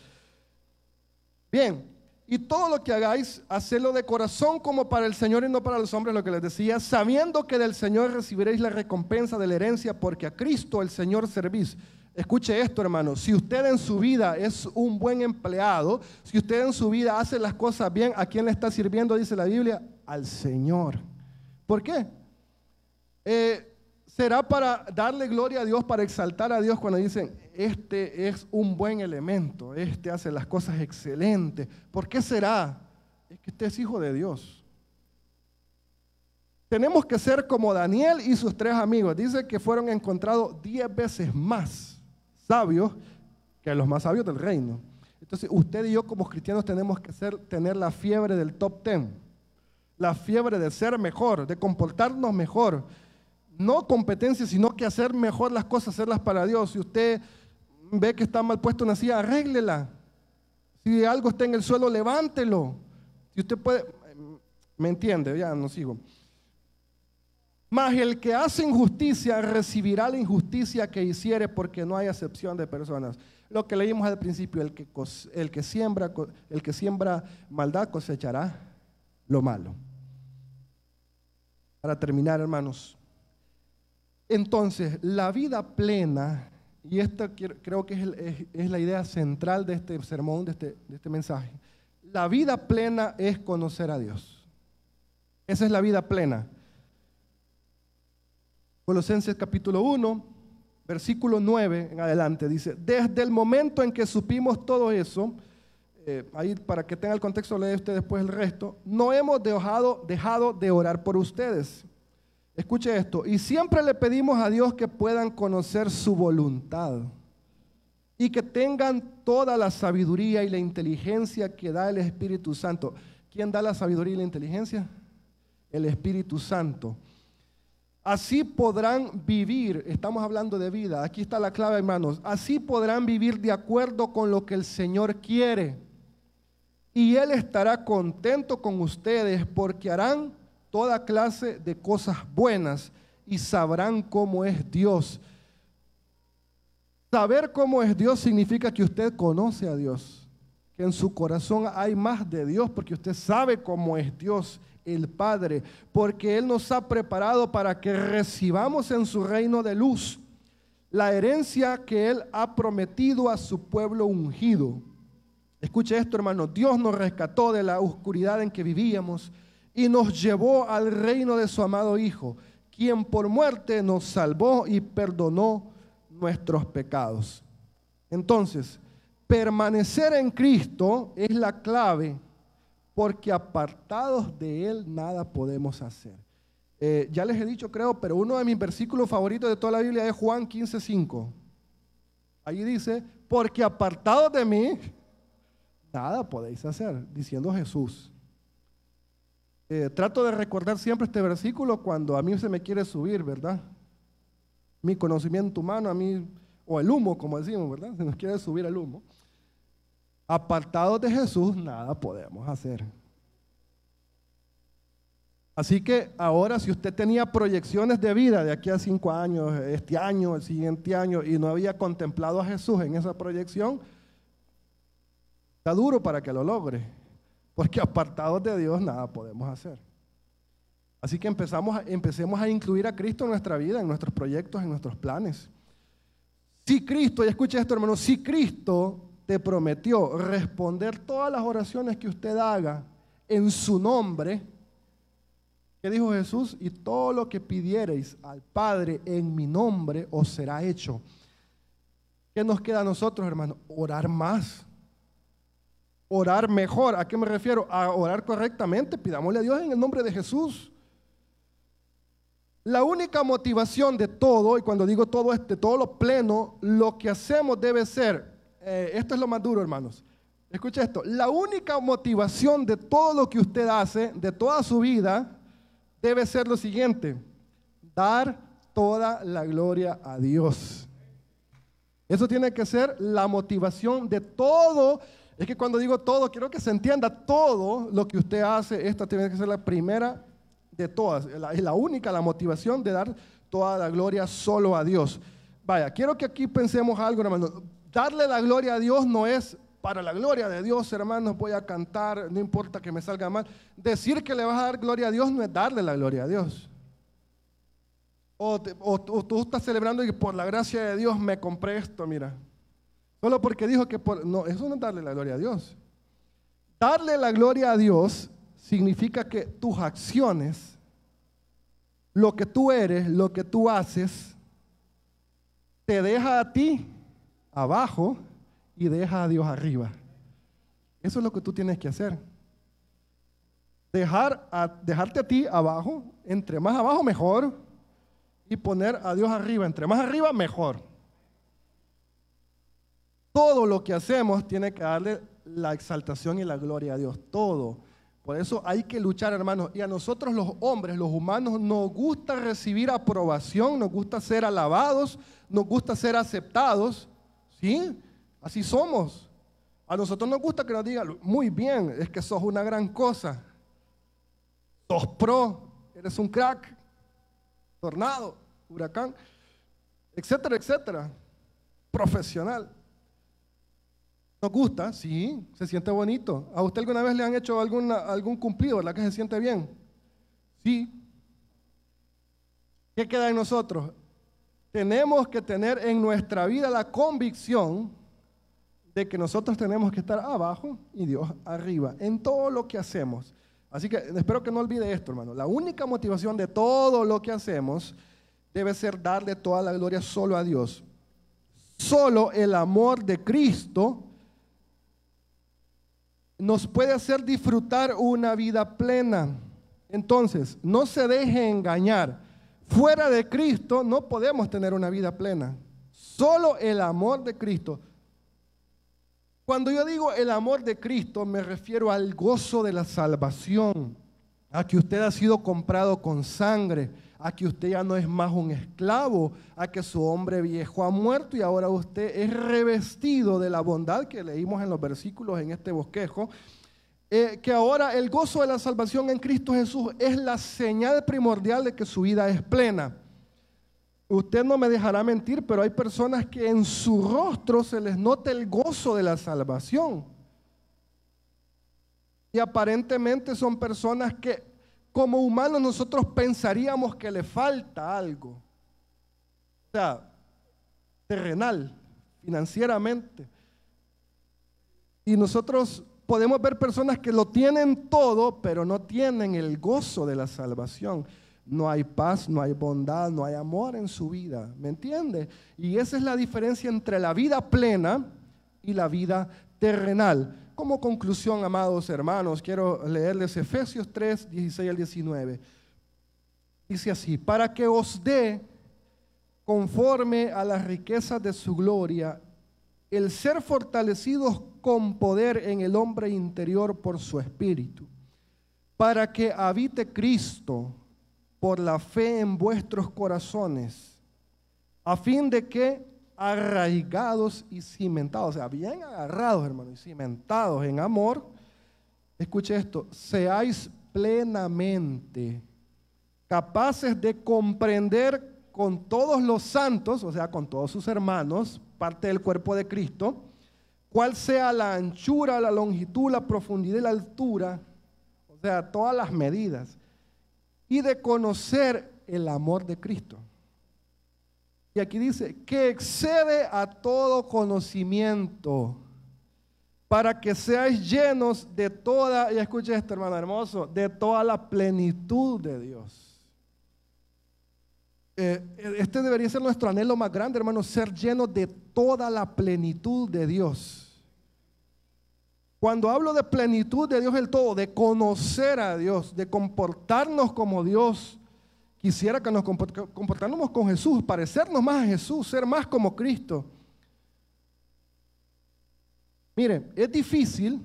Bien, y todo lo que hagáis, hacedlo de corazón como para el Señor y no para los hombres, lo que les decía, sabiendo que del Señor recibiréis la recompensa de la herencia, porque a Cristo el Señor servís. Escuche esto, hermano. Si usted en su vida es un buen empleado, si usted en su vida hace las cosas bien, ¿a quién le está sirviendo? Dice la Biblia, al Señor. ¿Por qué? Eh, será para darle gloria a Dios, para exaltar a Dios cuando dicen, este es un buen elemento, este hace las cosas excelentes. ¿Por qué será? Es que este es hijo de Dios. Tenemos que ser como Daniel y sus tres amigos. Dice que fueron encontrados diez veces más sabios que los más sabios del reino. Entonces, usted y yo como cristianos tenemos que ser, tener la fiebre del top ten, la fiebre de ser mejor, de comportarnos mejor, no competencia, sino que hacer mejor las cosas, hacerlas para Dios. Si usted ve que está mal puesto una silla, arréglela. Si algo está en el suelo, levántelo. Si usted puede, ¿me entiende? Ya no sigo. Mas el que hace injusticia recibirá la injusticia que hiciere porque no hay acepción de personas. Lo que leímos al principio, el que, el que, siembra, el que siembra maldad cosechará lo malo. Para terminar, hermanos. Entonces, la vida plena, y esta creo que es, la idea central de este sermón, de este, de este mensaje, la vida plena es conocer a Dios. Esa es la vida plena. Colosenses capítulo 1, versículo 9 en adelante, dice, desde el momento en que supimos todo eso, eh, ahí para que tenga el contexto, lee usted después el resto, no hemos dejado, dejado de orar por ustedes. Escuche esto, y siempre le pedimos a Dios que puedan conocer su voluntad y que tengan toda la sabiduría y la inteligencia que da el Espíritu Santo. ¿Quién da la sabiduría y la inteligencia? El Espíritu Santo Así podrán vivir, estamos hablando de vida, aquí está la clave hermanos, así podrán vivir de acuerdo con lo que el Señor quiere. Y Él estará contento con ustedes porque harán toda clase de cosas buenas y sabrán cómo es Dios. Saber cómo es Dios significa que usted conoce a Dios, que en su corazón hay más de Dios porque usted sabe cómo es Dios el Padre, porque Él nos ha preparado para que recibamos en su reino de luz la herencia que Él ha prometido a su pueblo ungido. Escuche esto, hermano, Dios nos rescató de la oscuridad en que vivíamos y nos llevó al reino de su amado Hijo, quien por muerte nos salvó y perdonó nuestros pecados. Entonces, permanecer en Cristo es la clave porque apartados de Él nada podemos hacer. Eh, ya les he dicho, creo, pero uno de mis versículos favoritos de toda la Biblia es Juan 15:5. Allí dice, porque apartados de mí, nada podéis hacer, diciendo Jesús. Eh, trato de recordar siempre este versículo cuando a mí se me quiere subir, ¿verdad? Mi conocimiento humano, a mí, o el humo, como decimos, ¿verdad? Se nos quiere subir el humo. Apartados de Jesús, nada podemos hacer. Así que ahora, si usted tenía proyecciones de vida de aquí a cinco años, este año, el siguiente año, y no había contemplado a Jesús en esa proyección, está duro para que lo logre, porque apartados de Dios nada podemos hacer. Así que empezamos empecemos a incluir a Cristo en nuestra vida, en nuestros proyectos, en nuestros planes. Si Cristo, y escuche esto hermano, si Cristo te prometió responder todas las oraciones que usted haga en su nombre, ¿qué dijo Jesús? Y todo lo que pidiereis al Padre en mi nombre os será hecho. ¿Qué nos queda a nosotros, hermano? Orar más. Orar mejor. ¿A qué me refiero? A orar correctamente. Pidámosle a Dios en el nombre de Jesús. La única motivación de todo, y cuando digo todo este, todo lo pleno, lo que hacemos debe ser eh, esto es lo más duro, hermanos. Escucha esto, la única motivación de todo lo que usted hace, de toda su vida, debe ser lo siguiente, dar toda la gloria a Dios. Eso tiene que ser la motivación de todo. Es que cuando digo todo, quiero que se entienda todo lo que usted hace. Esta tiene que ser la primera de todas. Es la única, la motivación de dar toda la gloria solo a Dios. Vaya, quiero que aquí pensemos algo, hermano. Darle la gloria a Dios no es para la gloria de Dios, hermanos, voy a cantar, no importa que me salga mal. Decir que le vas a dar gloria a Dios no es darle la gloria a Dios. O, tú estás celebrando y por la gracia de Dios me compré esto, mira. Solo porque dijo que por... No, eso no es darle la gloria a Dios. Darle la gloria a Dios significa que tus acciones, lo que tú eres, lo que tú haces, te deja a ti abajo y deja a Dios arriba. Eso es lo que tú tienes que hacer. Dejar a, dejarte a ti abajo, entre más abajo mejor, y poner a Dios arriba, entre más arriba mejor. Todo lo que hacemos tiene que darle la exaltación y la gloria a Dios, todo. Por eso hay que luchar, hermanos. Y a nosotros los hombres, los humanos, nos gusta recibir aprobación, nos gusta ser alabados, nos gusta ser aceptados. ¿Sí? Así somos. A nosotros nos gusta que nos digan, muy bien, es que sos una gran cosa. Sos pro, eres un crack, tornado, huracán, etcétera, etcétera. Profesional. ¿Nos gusta? Sí, se siente bonito. ¿A usted alguna vez le han hecho algún cumplido, verdad que se siente bien? Sí. ¿Qué queda en nosotros? Tenemos que tener en nuestra vida la convicción de que nosotros tenemos que estar abajo y Dios arriba en todo lo que hacemos. Así que espero que no olvide esto, hermano. La única motivación de todo lo que hacemos debe ser darle toda la gloria solo a Dios. Solo el amor de Cristo nos puede hacer disfrutar una vida plena. Entonces, no se deje engañar. Fuera de Cristo no podemos tener una vida plena. Solo el amor de Cristo. Cuando yo digo el amor de Cristo, me refiero al gozo de la salvación, a que usted ha sido comprado con sangre, a que usted ya no es más un esclavo, a que su hombre viejo ha muerto y ahora usted es revestido de la bondad que leímos en los versículos en este bosquejo, eh, que ahora el gozo de la salvación en Cristo Jesús es la señal primordial de que su vida es plena. Usted no me dejará mentir, pero hay personas que en su rostro se les nota el gozo de la salvación. Y aparentemente son personas que como humanos nosotros pensaríamos que le falta algo. O sea, terrenal, financieramente. Y nosotros podemos ver personas que lo tienen todo, pero no tienen el gozo de la salvación. No hay paz, no hay bondad, no hay amor en su vida. ¿Me entiende? Y esa es la diferencia entre la vida plena y la vida terrenal. Como conclusión, amados hermanos, quiero leerles Efesios 3, 16 al 19. Dice así, para que os dé conforme a las riquezas de su gloria, el ser fortalecidos con poder en el hombre interior por su espíritu, para que habite Cristo por la fe en vuestros corazones, a fin de que arraigados y cimentados, o sea, bien agarrados, hermano, y cimentados en amor, escuche esto, seáis plenamente capaces de comprender con todos los santos, o sea, con todos sus hermanos, parte del cuerpo de Cristo, cuál sea la anchura, la longitud, la profundidad y la altura, o sea, todas las medidas, y de conocer el amor de Cristo y aquí dice, que excede a todo conocimiento, para que seáis llenos de toda, y escuche esto hermano hermoso, de toda la plenitud de Dios. Eh, este debería ser nuestro anhelo más grande, hermano, ser llenos de toda la plenitud de Dios. Cuando hablo de plenitud de Dios el todo, de conocer a Dios, de comportarnos como Dios, Quisiera que nos comportáramos con Jesús, parecernos más a Jesús, ser más como Cristo. Mire, es difícil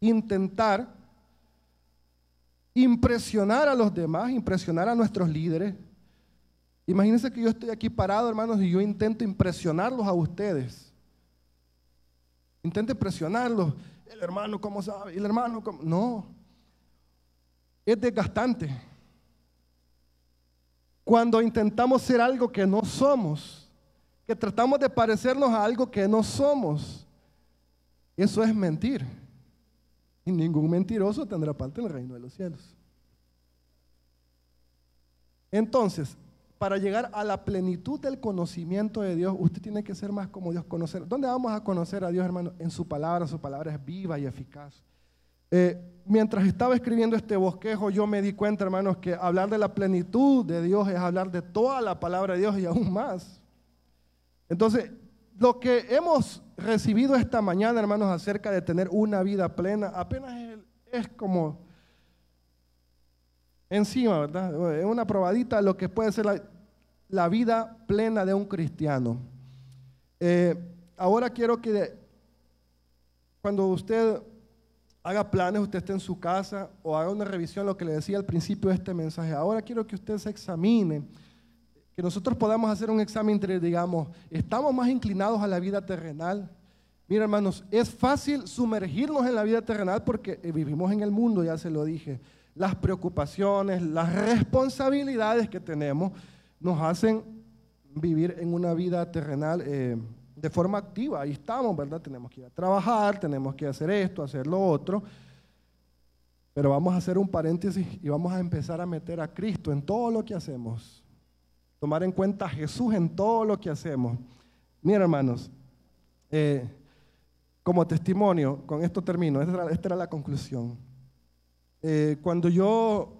intentar impresionar a los demás, impresionar a nuestros líderes. Imagínense que yo estoy aquí parado, hermanos, y yo intento impresionarlos a ustedes. Intento impresionarlos. El hermano, ¿cómo sabe? El hermano, ¿cómo? No. Es desgastante. Cuando intentamos ser algo que no somos, que tratamos de parecernos a algo que no somos, eso es mentir. Y ningún mentiroso tendrá parte en el reino de los cielos. Entonces, para llegar a la plenitud del conocimiento de Dios, usted tiene que ser más como Dios conocer. ¿Dónde vamos a conocer a Dios, hermano? En su palabra. Su palabra es viva y eficaz. Eh, mientras estaba escribiendo este bosquejo, yo me di cuenta, hermanos, que hablar de la plenitud de Dios es hablar de toda la palabra de Dios y aún más. Entonces, lo que hemos recibido esta mañana, hermanos, acerca de tener una vida plena, apenas es, como encima, ¿verdad? Es una probadita de lo que puede ser la, vida plena de un cristiano. Eh, ahora quiero que cuando usted haga planes, usted esté en su casa o haga una revisión, lo que le decía al principio de este mensaje. Ahora quiero que usted se examine, que nosotros podamos hacer un examen entre, digamos, ¿estamos más inclinados a la vida terrenal? Mira, hermanos, es fácil sumergirnos en la vida terrenal porque eh, vivimos en el mundo, ya se lo dije. Las preocupaciones, las responsabilidades que tenemos nos hacen vivir en una vida terrenal eh, de forma activa. Ahí estamos, ¿verdad? Tenemos que ir a trabajar, tenemos que hacer esto, hacer lo otro. Pero vamos a hacer un paréntesis y vamos a empezar a meter a Cristo en todo lo que hacemos. Tomar en cuenta a Jesús en todo lo que hacemos. Mira, hermanos, eh, como testimonio, con esto termino, esta era, la conclusión. Eh, cuando yo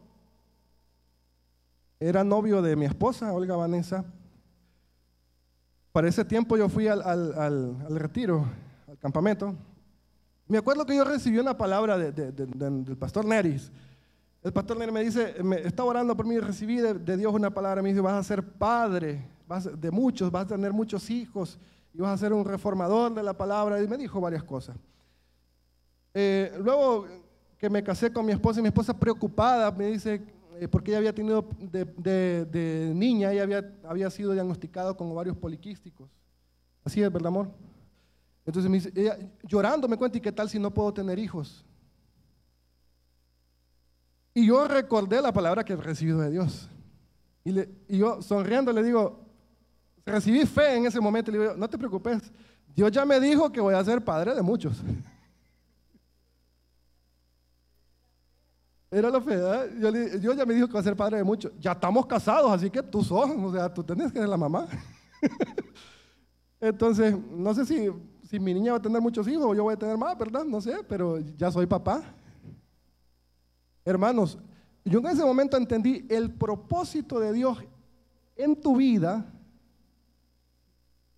era novio de mi esposa, Olga Vanessa, para ese tiempo yo fui al, retiro, al campamento. Me acuerdo que yo recibí una palabra del pastor Neris. El pastor Neris me dice, me estaba orando por mí recibí de, Dios una palabra. Me dice, vas a ser padre de muchos, vas a tener muchos hijos y vas a ser un reformador de la palabra. Y me dijo varias cosas. Eh, luego que me casé con mi esposa y mi esposa preocupada me dice, eh, porque ella había tenido de, niña, ella había, había sido diagnosticada con ovarios poliquísticos. Así es, ¿verdad, amor? Entonces me dice, ella llorando me cuenta, ¿y qué tal si no puedo tener hijos? Y yo recordé la palabra que he recibido de Dios. Y, y yo sonriendo le digo, recibí fe en ese momento le digo, no te preocupes, Dios ya me dijo que voy a ser padre de muchos. Era la fe. Yo, ya me dijo que va a ser padre de muchos. Ya estamos casados, así que tú sos, o sea, tú tenés que ser la mamá. Entonces, no sé si, si mi niña va a tener muchos hijos o yo voy a tener más, ¿verdad? No sé, pero ya soy papá. Hermanos, yo en ese momento entendí el propósito de Dios en tu vida.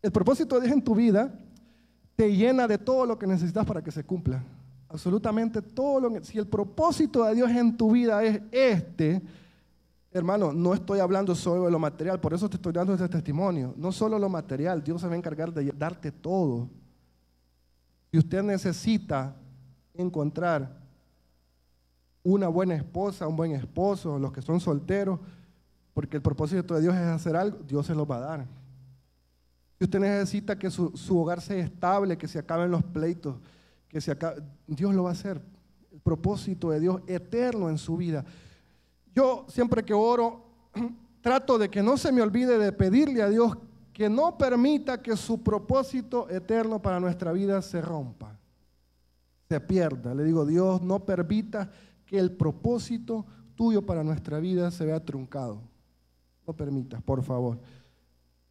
El propósito de Dios en tu vida te llena de todo lo que necesitas para que se cumpla absolutamente todo lo que... Si el propósito de Dios en tu vida es este, hermano, no estoy hablando solo de lo material, por eso te estoy dando este testimonio. No solo lo material, Dios se va a encargar de darte todo. Si usted necesita encontrar una buena esposa, un buen esposo, los que son solteros, porque el propósito de Dios es hacer algo, Dios se lo va a dar. Si usted necesita que su, su hogar sea estable, que se acaben los pleitos, que acá, Dios lo va a hacer. El propósito de Dios eterno en su vida. Yo siempre que oro, trato de que no se me olvide de pedirle a Dios que no permita que su propósito eterno para nuestra vida se rompa, se pierda. Le digo, Dios, no permita que el propósito tuyo para nuestra vida se vea truncado. No permitas, por favor.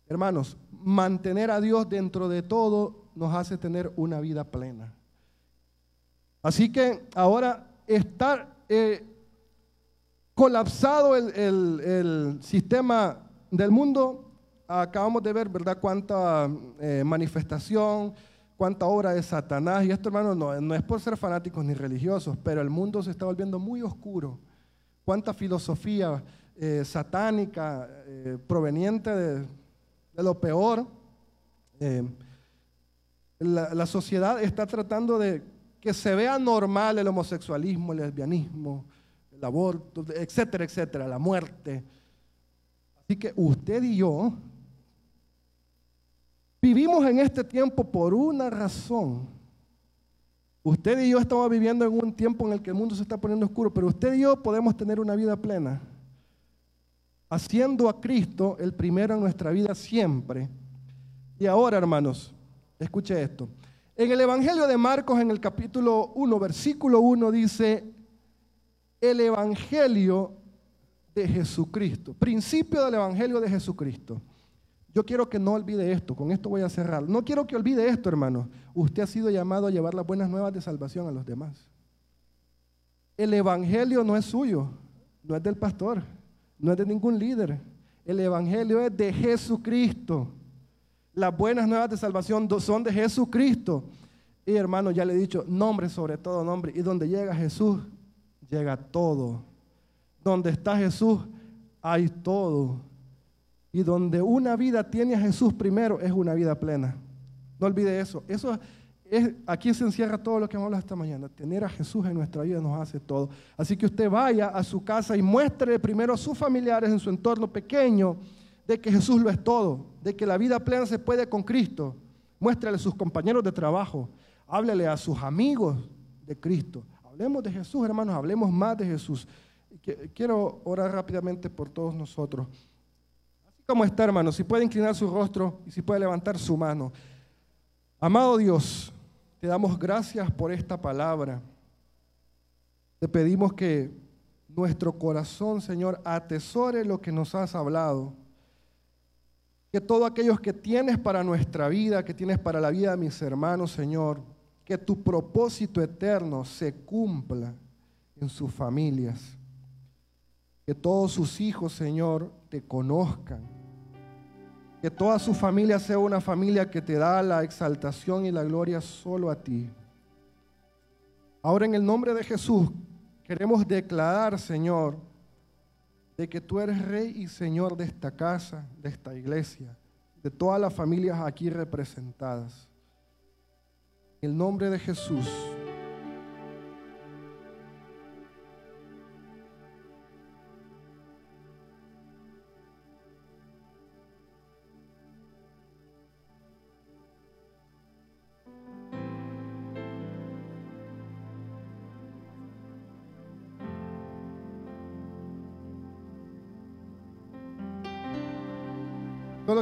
Hermanos, mantener a Dios dentro de todo nos hace tener una vida plena. Así que ahora está eh, colapsado el, sistema del mundo. Acabamos de ver, ¿verdad?, cuánta eh, manifestación, cuánta obra de Satanás. Y esto, hermano, no, es por ser fanáticos ni religiosos, pero el mundo se está volviendo muy oscuro. Cuánta filosofía eh, satánica proveniente de, lo peor. la sociedad está tratando de que se vea normal el homosexualismo, el lesbianismo, el aborto, etcétera, etcétera, la muerte. Así que usted y yo vivimos en este tiempo por una razón. Usted y yo estamos viviendo en un tiempo en el que el mundo se está poniendo oscuro, pero usted y yo podemos tener una vida plena, haciendo a Cristo el primero en nuestra vida siempre. Y ahora, hermanos, escuche esto. En el Evangelio de Marcos, en el capítulo 1, versículo 1, dice, el Evangelio de Jesucristo, principio del Evangelio de Jesucristo. Yo quiero que no olvide esto, con esto voy a cerrar. No quiero que olvide esto, hermano. Usted ha sido llamado a llevar las buenas nuevas de salvación a los demás. El Evangelio no es suyo, no es del pastor, no es de ningún líder. El Evangelio es de Jesucristo. Las buenas nuevas de salvación son de Jesucristo. Y hermano, ya le he dicho, nombre sobre todo nombre. Y donde llega Jesús, llega todo. Donde está Jesús, hay todo. Y donde una vida tiene a Jesús primero, es una vida plena. No olvide eso. Eso es, aquí se encierra todo lo que hemos hablado esta mañana. Tener a Jesús en nuestra vida nos hace todo. Así que usted vaya a su casa y muestre primero a sus familiares en su entorno pequeño de que Jesús lo es todo, de que la vida plena se puede con Cristo. muéstrale a sus compañeros de trabajo, háblele a sus amigos de Cristo. Hablemos de Jesús, hermanos, hablemos más de Jesús. Quiero orar rápidamente por todos nosotros. Así como está, hermanos, si puede inclinar su rostro y si puede levantar su mano. Amado Dios, te damos gracias por esta palabra. Te pedimos que nuestro corazón, Señor, atesore lo que nos has hablado. Que todos aquellos que tienes para nuestra vida, que tienes para la vida de mis hermanos, Señor, que tu propósito eterno se cumpla en sus familias. Que todos sus hijos, Señor, te conozcan. Que toda su familia sea una familia que te da la exaltación y la gloria solo a ti. Ahora en el nombre de Jesús queremos declarar, Señor, de que tú eres rey y señor de esta casa, de esta iglesia, de todas las familias aquí representadas. En el nombre de Jesús.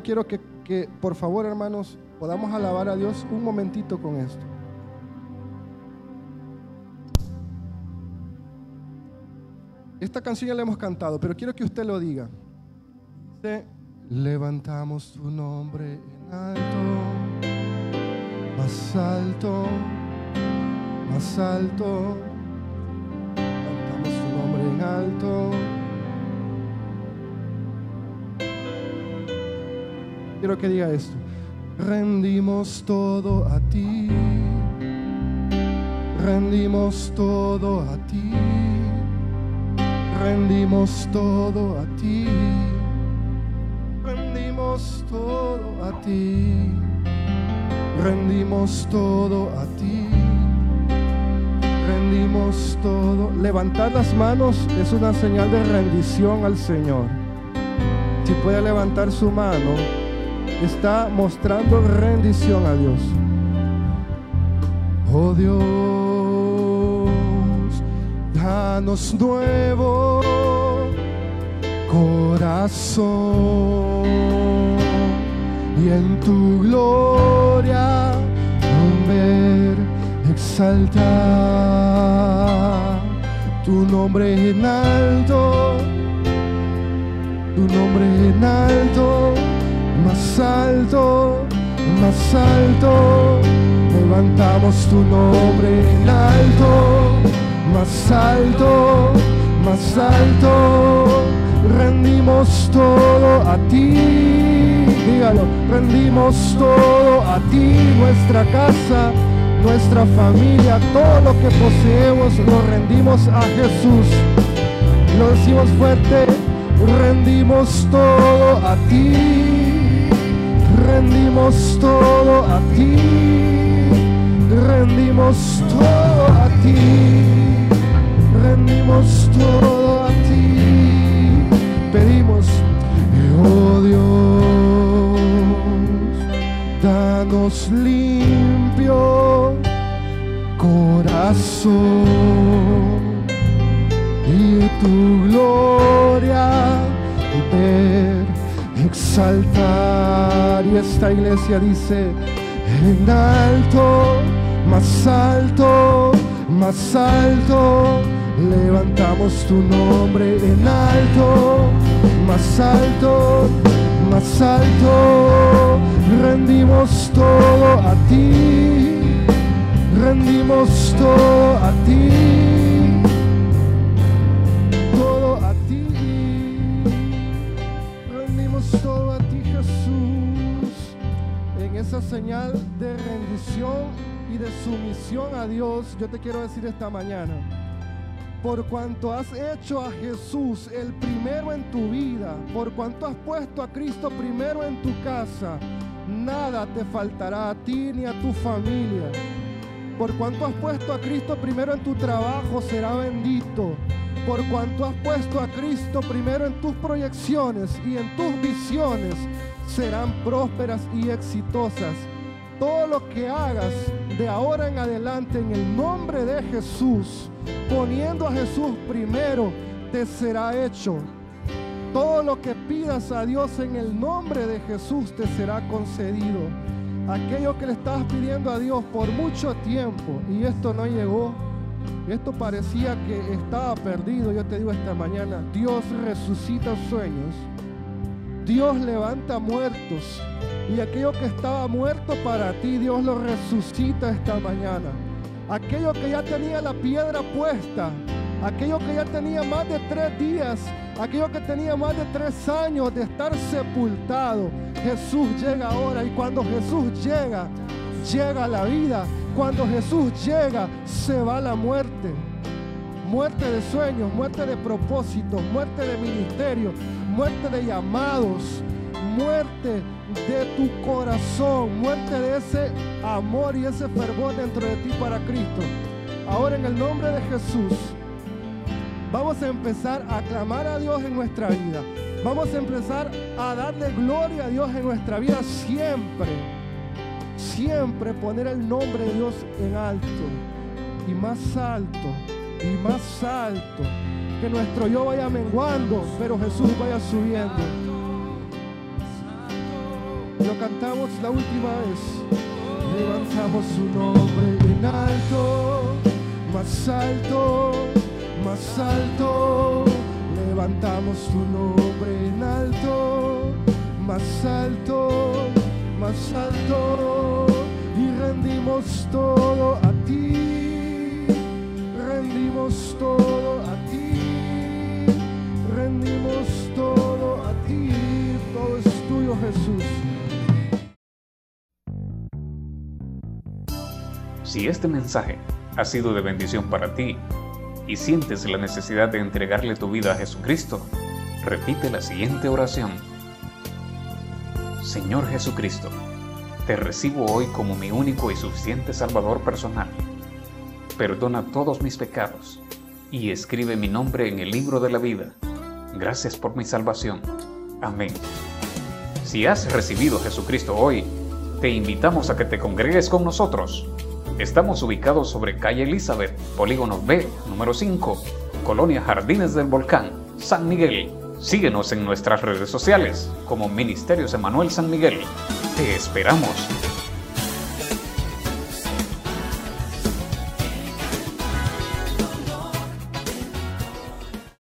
Quiero que, que, por favor, hermanos, podamos alabar a Dios un momentito con esto. Esta canción ya la hemos cantado, pero quiero que usted lo diga. Levantamos tu nombre en alto, más alto, más alto. Levantamos tu nombre en alto. Quiero que diga esto. Rendimos todo a ti. Rendimos todo a ti. Rendimos todo a ti. Rendimos todo a ti. Rendimos todo a ti. Rendimos todo. Levantar las manos es una señal de rendición al Señor. Si puede levantar su mano, está mostrando rendición a Dios. Oh Dios, danos nuevo corazón y en tu gloria ver exaltar tu nombre en alto, tu nombre en alto más alto, más alto, levantamos tu nombre en alto, más alto, más alto, rendimos todo a ti, dígalo, rendimos todo a ti, nuestra casa, nuestra familia, todo lo que poseemos, lo rendimos a Jesús. Lo decimos fuerte, rendimos todo a ti rendimos todo a ti, rendimos todo a ti, rendimos todo a ti, pedimos, oh Dios, danos limpio corazón y tu gloria exaltar. Y esta iglesia dice, en alto, más alto, más alto, levantamos tu nombre en alto, más alto, más alto, rendimos todo a ti, rendimos todo a ti. Señal de rendición y de sumisión a Dios, yo te quiero decir esta mañana, por cuanto has hecho a Jesús el primero en tu vida, por cuanto has puesto a Cristo primero en tu casa, nada te faltará a ti ni a tu familia. Por cuanto has puesto a Cristo primero en tu trabajo, será bendito. Por cuanto has puesto a Cristo primero en tus proyecciones y en tus visiones, serán prósperas y exitosas. todo lo que hagas de ahora en adelante en el nombre de Jesús, poniendo a Jesús primero, te será hecho. Todo lo que pidas a Dios en el nombre de Jesús te será concedido. Aquello que le estabas pidiendo a Dios por mucho tiempo y esto no llegó, esto parecía que estaba perdido. Yo te digo esta mañana, Dios resucita sueños. Dios levanta muertos. Y aquello que estaba muerto para ti, Dios lo resucita esta mañana. Aquello que ya tenía la piedra puesta, aquello que ya tenía más de tres días, aquello que tenía más de tres años de estar sepultado, Jesús llega ahora y cuando Jesús llega, llega la vida. Cuando Jesús llega, se va la muerte. Muerte de sueños, muerte de propósitos, muerte de ministerio, muerte de llamados, muerte de tu corazón, muerte de ese amor y ese fervor dentro de ti para Cristo. Ahora en el nombre de Jesús, vamos a empezar a clamar a Dios en nuestra vida. Vamos a empezar a darle gloria a Dios en nuestra vida siempre. Siempre poner el nombre de Dios en alto y más alto y más alto. Que nuestro yo vaya menguando, pero Jesús vaya subiendo. Lo cantamos la última vez. Levantamos su nombre en alto, más alto, más alto. Levantamos su nombre en alto, más alto, más alto. Y rendimos todo a ti. Rendimos todo a ti. Todo a ti. Tuyo, Jesús. Si este mensaje ha sido de bendición para ti y sientes la necesidad de entregarle tu vida a Jesucristo, repite la siguiente oración. Señor Jesucristo, te recibo hoy como mi único y suficiente Salvador personal. Perdona todos mis pecados y escribe mi nombre en el libro de la vida. Gracias por mi salvación. Amén. Si has recibido a Jesucristo hoy, te invitamos a que te congregues con nosotros Estamos ubicados sobre calle Elizabeth, Polígono B, número 5, Colonia Jardines del Volcán, San Miguel. Síguenos en nuestras redes sociales como Ministerios Emanuel San Miguel. Te esperamos.